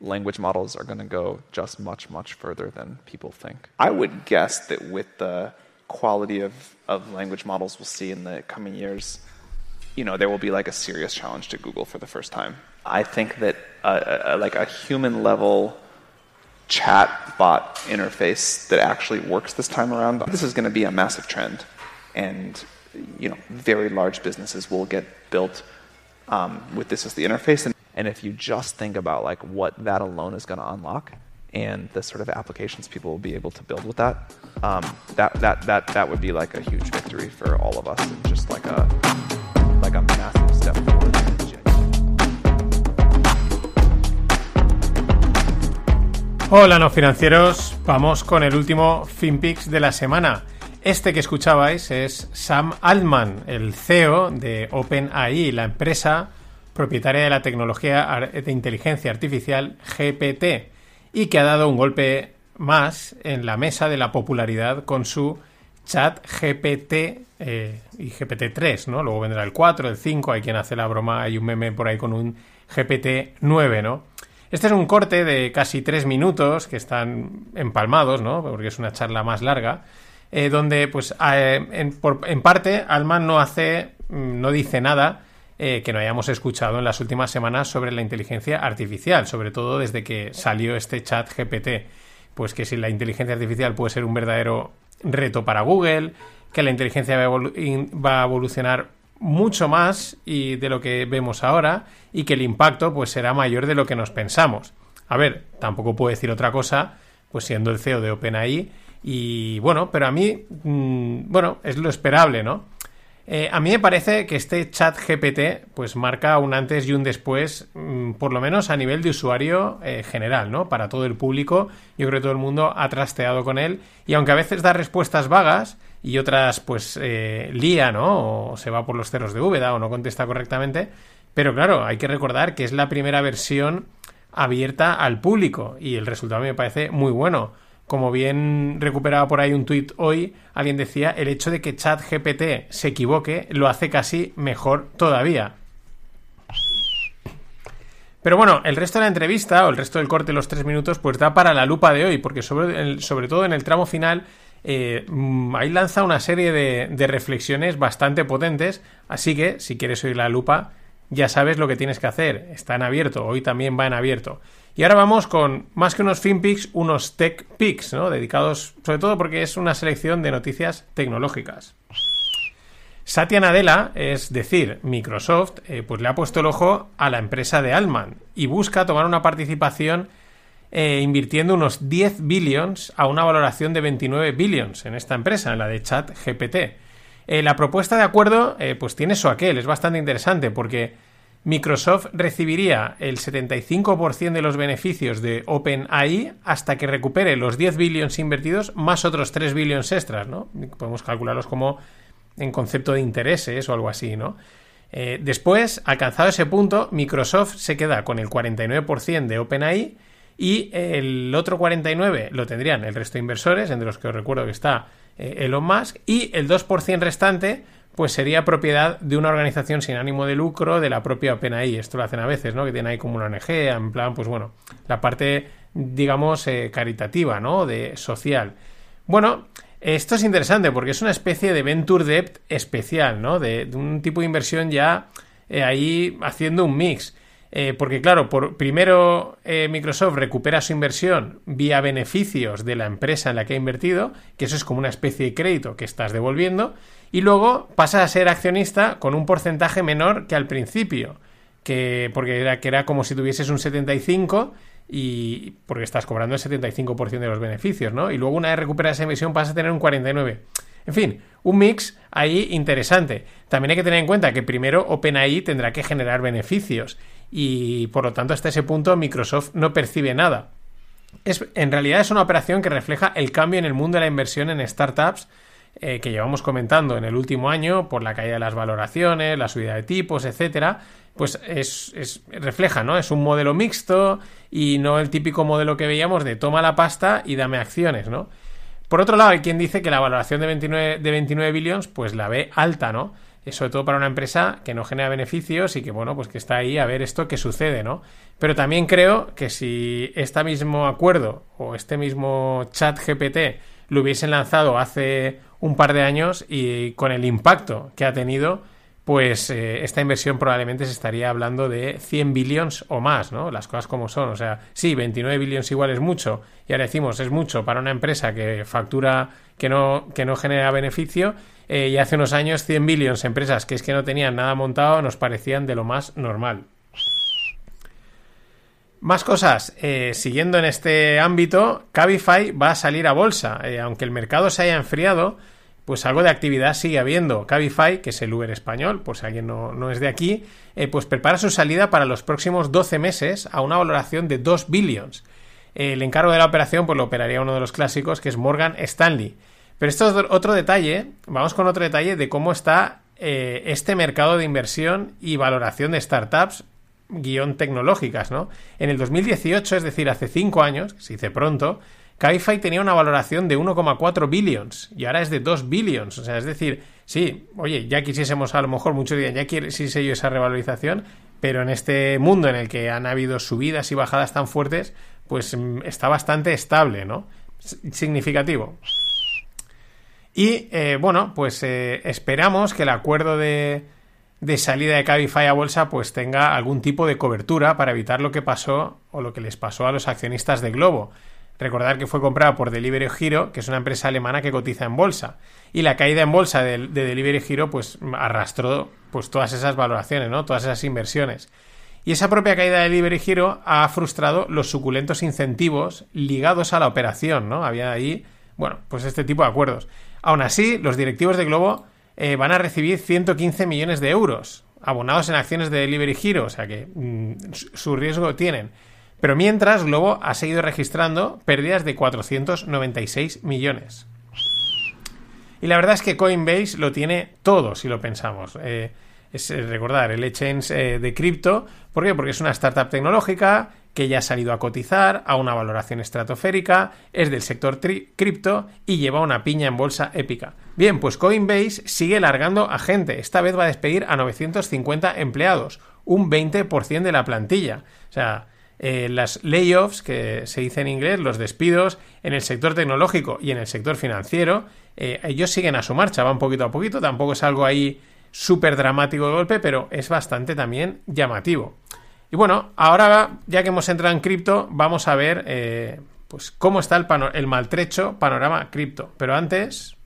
language models are going to go just much, much further than people think. I would guess that with the quality of, of language models we'll see in the coming years, you know, there will be like a serious challenge to Google for the first time. I think that like a human level chat bot interface that actually works this time around, this is going to be a massive trend, and you know, very large businesses will get built um, with this as the interface. And, and if you just think about like what that alone is going to unlock, and the sort of applications people will be able to build with that, um, that that that that would be like a huge victory for all of us, and just like a like a massive Hola no financieros, vamos con el último FinPix de la semana. Este que escuchabais es Sam Altman, el CEO de OpenAI, la empresa propietaria de la tecnología de inteligencia artificial GPT, y que ha dado un golpe más en la mesa de la popularidad con su chat GPT eh, y GPT-3, ¿no? Luego vendrá el 4, el 5, hay quien hace la broma, hay un meme por ahí con un GPT-9, ¿no? Este es un corte de casi tres minutos que están empalmados, ¿no? Porque es una charla más larga, eh, donde, pues, en, parte, Alman no hace, no dice nada eh, que no hayamos escuchado en las últimas semanas sobre la inteligencia artificial, sobre todo desde que salió este chat GPT. Pues que si la inteligencia artificial puede ser un verdadero reto para Google, que la inteligencia va a evolucionar mucho más y de lo que vemos ahora y que el impacto pues será mayor de lo que nos pensamos. A ver, tampoco puedo decir otra cosa, pues siendo el CEO de OpenAI y bueno, pero a mí, mm, bueno, es lo esperable, ¿no? Eh, a mí me parece que este chat GPT pues marca un antes y un después, mm, por lo menos a nivel de usuario eh, general, ¿no? Para todo el público, yo creo que todo el mundo ha trasteado con él y aunque a veces da respuestas vagas y otras pues eh, lía, ¿no? O se va por los cerros de Úbeda o no contesta correctamente, pero claro, hay que recordar que es la primera versión abierta al público y el resultado me parece muy bueno como bien recuperaba por ahí un tuit hoy, alguien decía, el hecho de que ChatGPT se equivoque lo hace casi mejor todavía. Pero bueno, el resto de la entrevista o el resto del corte de los tres minutos pues da para la lupa de hoy, porque sobre, sobre todo en el tramo final eh, mm, ahí lanza una serie de, reflexiones bastante potentes, así que si quieres oír la lupa ya sabes lo que tienes que hacer, está en abierto, hoy también va en abierto. Y ahora vamos con más que unos FinPix, unos Tech Picks, ¿no? Dedicados sobre todo porque es una selección de noticias tecnológicas. Satya Nadella, es decir, Microsoft, eh, pues le ha puesto el ojo a la empresa de Altman y busca tomar una participación eh, invirtiendo unos 10 billions a una valoración de 29 billions en esta empresa, en la de Chat GPT. Eh, la propuesta de acuerdo, pues tiene su aquel, es bastante interesante porque Microsoft recibiría el 75% de los beneficios de OpenAI hasta que recupere los 10 billones invertidos más otros 3 billones extras, ¿no? Podemos calcularlos como en concepto de intereses o algo así, ¿no? Eh, después, alcanzado ese punto, Microsoft se queda con el 49% de OpenAI y el otro 49% lo tendrían el resto de inversores, entre los que os recuerdo que está eh, Elon Musk, y el 2% restante pues sería propiedad de una organización sin ánimo de lucro de la propia OpenAI. Esto lo hacen a veces, ¿no? Que tiene ahí como una ONG, en plan, pues bueno, la parte, digamos, eh, caritativa, ¿no? De social. Bueno, esto es interesante porque es una especie de venture debt especial, ¿no? De, un tipo de inversión ya eh, ahí haciendo un mix. Eh, porque claro, por, primero Microsoft recupera su inversión vía beneficios de la empresa en la que ha invertido, que eso es como una especie de crédito que estás devolviendo, y luego pasas a ser accionista con un porcentaje menor que al principio, que porque era que era como si tuvieses un 75 y porque estás cobrando el 75% de los beneficios, ¿no? Y luego una vez recuperas esa emisión pasas a tener un 49. En fin, un mix ahí interesante. También hay que tener en cuenta que primero OpenAI tendrá que generar beneficios y por lo tanto hasta ese punto Microsoft no percibe nada. Es, en realidad es una operación que refleja el cambio en el mundo de la inversión en startups eh, que llevamos comentando en el último año por la caída de las valoraciones, la subida de tipos, etcétera, pues es, refleja, ¿no? Es un modelo mixto y no el típico modelo que veíamos de toma la pasta y dame acciones, ¿no? Por otro lado, hay quien dice que la valoración de 29, de 29 billones, pues la ve alta, ¿no? Sobre todo para una empresa que no genera beneficios y que, bueno, pues que está ahí a ver esto que sucede, ¿no? Pero también creo que si este mismo acuerdo o este mismo chat GPT lo hubiesen lanzado hace un par de años y con el impacto que ha tenido, pues eh, esta inversión probablemente se estaría hablando de 100 billones o más, ¿no? Las cosas como son. O sea, sí, 29 billones igual es mucho, y ahora decimos es mucho para una empresa que factura, que no, que no genera beneficio, eh, y hace unos años 100 billones empresas que es que no tenían nada montado nos parecían de lo más normal. Más cosas. Eh, siguiendo en este ámbito, Cabify va a salir a bolsa. aunque el mercado se haya enfriado, pues algo de actividad sigue habiendo. Cabify, que es el Uber español, por si alguien no, es de aquí, eh, pues prepara su salida para los próximos 12 meses a una valoración de 2 billions. El encargo de la operación pues lo operaría uno de los clásicos, que es Morgan Stanley. Pero esto es otro detalle, vamos con otro detalle de cómo está eh, este mercado de inversión y valoración de startups guion tecnológicas, ¿no? En el 2018, es decir, hace 5 años, se dice pronto, Cabify tenía una valoración de 1,4 billions y ahora es de 2 billions. O sea, es decir, sí, oye, ya quisiésemos a lo mejor muchos días, ya quisiese yo esa revalorización, pero en este mundo en el que han habido subidas y bajadas tan fuertes, pues mm, está bastante estable, ¿no? Significativo. Y eh, bueno, pues eh, esperamos que el acuerdo de, de salida de Cabify a bolsa pues tenga algún tipo de cobertura para evitar lo que pasó o lo que les pasó a los accionistas de Globo Recordar que fue comprada por Delivery Hero, que es una empresa alemana que cotiza en bolsa. Y la caída en bolsa de, de Delivery Hero pues arrastró pues todas esas valoraciones, ¿no? Todas esas inversiones. Y esa propia caída de Delivery Hero ha frustrado los suculentos incentivos ligados a la operación, ¿no? Había ahí, bueno, pues este tipo de acuerdos. Aún así, los directivos de Globo eh, van a recibir 115 millones de euros abonados en acciones de Hero, o sea que mm, su riesgo tienen. Pero mientras, Globo ha seguido registrando pérdidas de 496 millones. Y la verdad es que Coinbase lo tiene todo, si lo pensamos. Eh, es eh, recordar el exchange eh, de cripto. ¿Por qué? Porque es una startup tecnológica que ya ha salido a cotizar a una valoración estratosférica, es del sector cripto y lleva una piña en bolsa épica. Bien, pues Coinbase sigue largando a gente. Esta vez va a despedir a 950 empleados, un 20% de la plantilla. O sea, eh, las layoffs, que se dice en inglés, los despidos en el sector tecnológico y en el sector financiero, ellos siguen a su marcha, van poquito a poquito, tampoco es algo ahí súper dramático de golpe, pero es bastante también llamativo. Y bueno, ahora ya que hemos entrado en cripto, vamos a ver pues cómo está el, el maltrecho panorama cripto. Pero antes...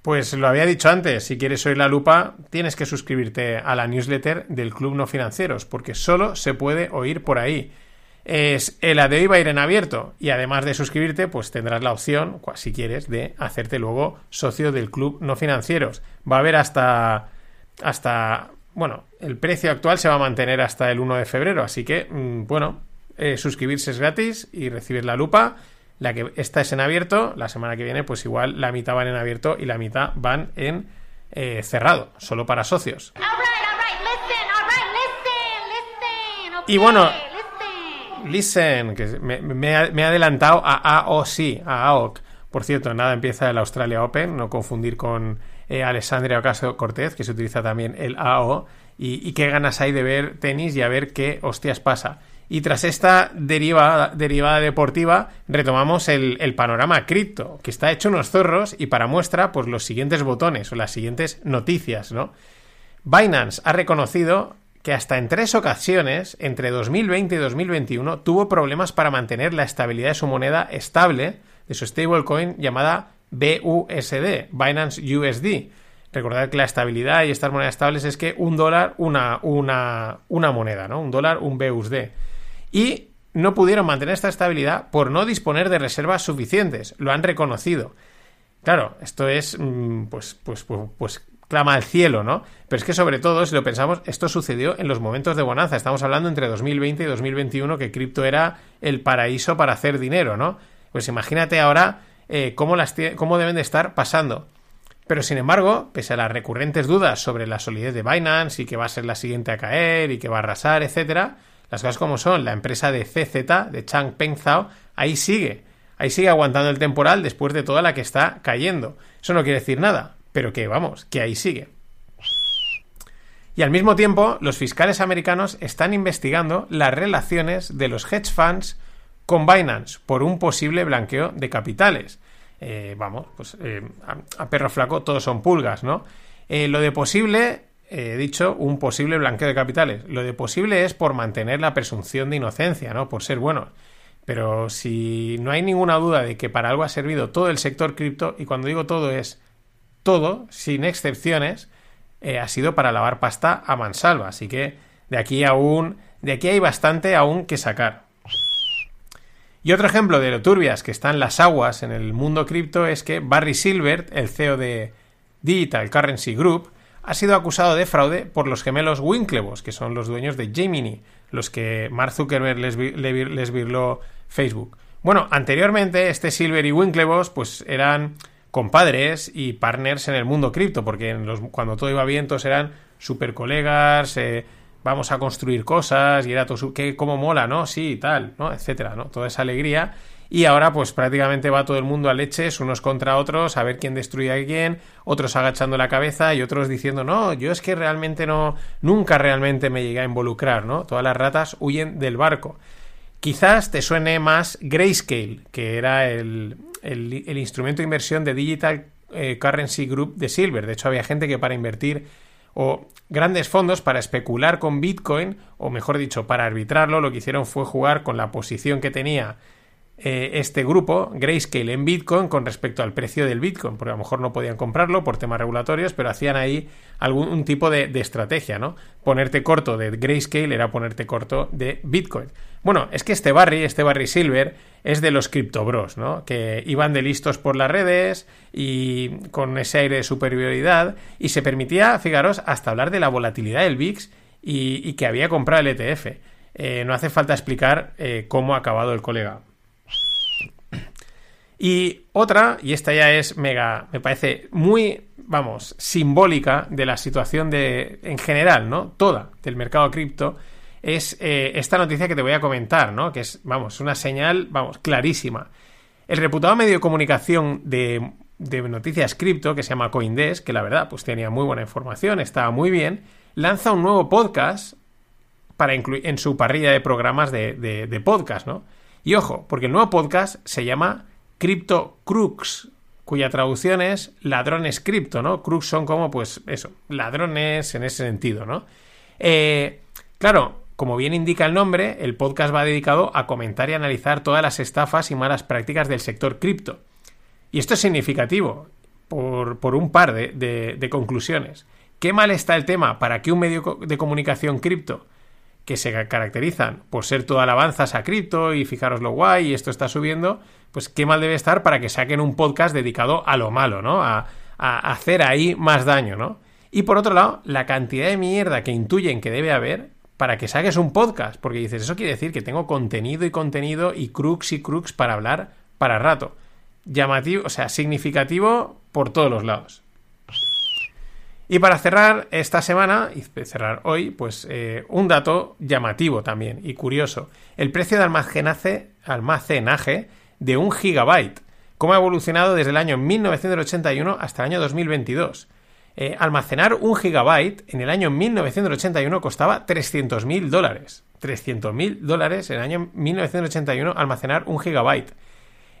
Pues lo había dicho antes, si quieres oír la lupa, tienes que suscribirte a la newsletter del Club No Financieros, porque solo se puede oír por ahí es el ADI va a ir en abierto. Y además de suscribirte pues tendrás la opción si quieres de hacerte luego socio del club no financieros. Va a haber hasta hasta bueno el precio actual se va a mantener hasta el 1 de febrero. Así que mm, bueno eh, suscribirse es gratis y recibir la lupa. La que esta es en abierto la semana que viene pues igual la mitad van en abierto y la mitad van en eh, cerrado solo para socios. Y bueno Listen, que me, ha, adelantado a AOC, a AOC. Por cierto, nada empieza el Australia Open, no confundir con eh, Alessandria Ocasio Cortez, que se utiliza también el AO. Y, qué ganas hay de ver tenis y a ver qué hostias pasa. Y tras esta derivada, derivada deportiva, retomamos el, el, panorama cripto, que está hecho unos zorros y para muestra, pues los siguientes botones o las siguientes noticias, ¿no? Binance ha reconocido que hasta en tres ocasiones, entre 2020 y 2021, tuvo problemas para mantener la estabilidad de su moneda estable, de su stablecoin llamada BUSD, Binance USD. Recordad que la estabilidad y estas monedas estables es que un dólar, una, una, una moneda, ¿no? Un dólar, un BUSD. Y no pudieron mantener esta estabilidad por no disponer de reservas suficientes. Lo han reconocido. Claro, esto es, mm, pues, pues, pues, pues clama al cielo, ¿no? Pero es que sobre todo, si lo pensamos, esto sucedió en los momentos de bonanza. Estamos hablando entre 2020 y 2021 que cripto era el paraíso para hacer dinero, ¿no? Pues imagínate ahora eh, cómo, las cómo deben de estar pasando. Pero sin embargo, pese a las recurrentes dudas sobre la solidez de Binance y que va a ser la siguiente a caer y que va a arrasar, etcétera, las cosas como son, la empresa de CZ, de Chang Peng Zhao, ahí sigue. Ahí sigue aguantando el temporal después de toda la que está cayendo. Eso no quiere decir nada pero que vamos, que ahí sigue. Y al mismo tiempo, los fiscales americanos están investigando las relaciones de los hedge funds con Binance por un posible blanqueo de capitales. Eh, vamos, pues eh, a, perro flaco todos son pulgas, ¿no? Eh, lo de posible, he dicho, un posible blanqueo de capitales. Lo de posible es por mantener la presunción de inocencia, ¿no? Por ser bueno. Pero si no hay ninguna duda de que para algo ha servido todo el sector cripto, y cuando digo todo es todo, sin excepciones, eh, ha sido para lavar pasta a mansalva. Así que de aquí aún, de aquí hay bastante aún que sacar. Y otro ejemplo de lo turbias que están las aguas en el mundo cripto es que Barry Silbert, el CEO de Digital Currency Group, ha sido acusado de fraude por los gemelos Winklevoss, que son los dueños de Gemini, los que Mark Zuckerberg les, virló Facebook. Bueno, anteriormente este Silver y Winklevoss pues eran compadres y partners en el mundo cripto, porque cuando todo iba bien, todos eran super colegas, eh, vamos a construir cosas, y era todo, que como mola, ¿no? Sí, tal, ¿no? Etcétera, ¿no? Toda esa alegría. Y ahora, pues prácticamente va todo el mundo a leches, unos contra otros, a ver quién destruye a quién, otros agachando la cabeza y otros diciendo, no, yo es que realmente no, nunca realmente me llegué a involucrar, ¿no? Todas las ratas huyen del barco. Quizás te suene más Grayscale, que era el, el, instrumento de inversión de Digital eh, Currency Group de Silver. De hecho, había gente que para invertir o grandes fondos para especular con Bitcoin, o mejor dicho, para arbitrarlo, lo que hicieron fue jugar con la posición que tenía eh, este grupo, Grayscale, en Bitcoin con respecto al precio del Bitcoin, porque a lo mejor no podían comprarlo por temas regulatorios, pero hacían ahí algún tipo de, estrategia, ¿no? Ponerte corto de Grayscale era ponerte corto de Bitcoin. Bueno, es que este Barry, este Barry Silver, es de los criptobros, ¿no? Que iban de listos por las redes y con ese aire de superioridad y se permitía, fijaros, hasta hablar de la volatilidad del VIX y, y que había comprado el ETF. Eh, no hace falta explicar eh, cómo ha acabado el colega. Y otra, y esta ya es mega, me parece muy, vamos, simbólica de la situación de, en general, ¿no? Toda del mercado cripto, es eh, esta noticia que te voy a comentar, ¿no? Que es, vamos, una señal, vamos, clarísima. El reputado medio de comunicación de, de noticias cripto, que se llama Coindesk, que la verdad, pues tenía muy buena información, estaba muy bien, lanza un nuevo podcast para incluir en su parrilla de programas de, de, de podcast, ¿no? Y ojo, porque el nuevo podcast se llama Crypto Crux, cuya traducción es ladrones cripto, ¿no? Crux son como, pues, eso, ladrones en ese sentido, ¿no? Eh, claro, como bien indica el nombre, el podcast va dedicado a comentar y analizar todas las estafas y malas prácticas del sector cripto. Y esto es significativo por, un par de conclusiones. ¿Qué mal está el tema para que un medio de comunicación cripto que se caracterizan por ser todo alabanzas a cripto y fijaros lo guay y esto está subiendo, pues qué mal debe estar para que saquen un podcast dedicado a lo malo, ¿no? A, hacer ahí más daño, ¿no? Y por otro lado, la cantidad de mierda que intuyen que debe haber para que saques un podcast, porque dices, eso quiere decir que tengo contenido y contenido y crux y crux para hablar para rato. Llamativo, o sea, significativo por todos los lados. Y para cerrar esta semana, y cerrar hoy, pues eh, un dato llamativo también y curioso. El precio de almacenaje, almacenaje de un gigabyte. Cómo ha evolucionado desde el año 1981 hasta el año 2022. Eh, almacenar un gigabyte en el año 1981 costaba 300.000 dólares. 300.000 dólares en el año 1981 almacenar un gigabyte.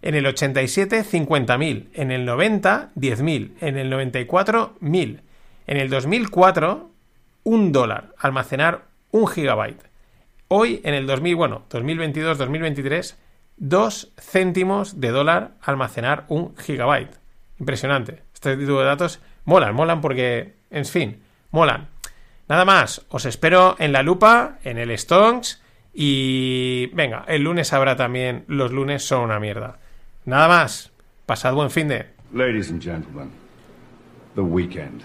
En el 87, 50.000. En el 90, 10.000. En el 94, 1.000. En el 2004, un dólar almacenar un gigabyte. Hoy, en el 2000, bueno, 2022, 2023, dos céntimos de dólar almacenar un gigabyte. Impresionante. Este tipo de datos molan, molan porque, en fin, molan. Nada más, os espero en la lupa, en el Stonks y venga, el lunes habrá también, los lunes son una mierda. Nada más, pasad buen fin de... Ladies and gentlemen, the weekend.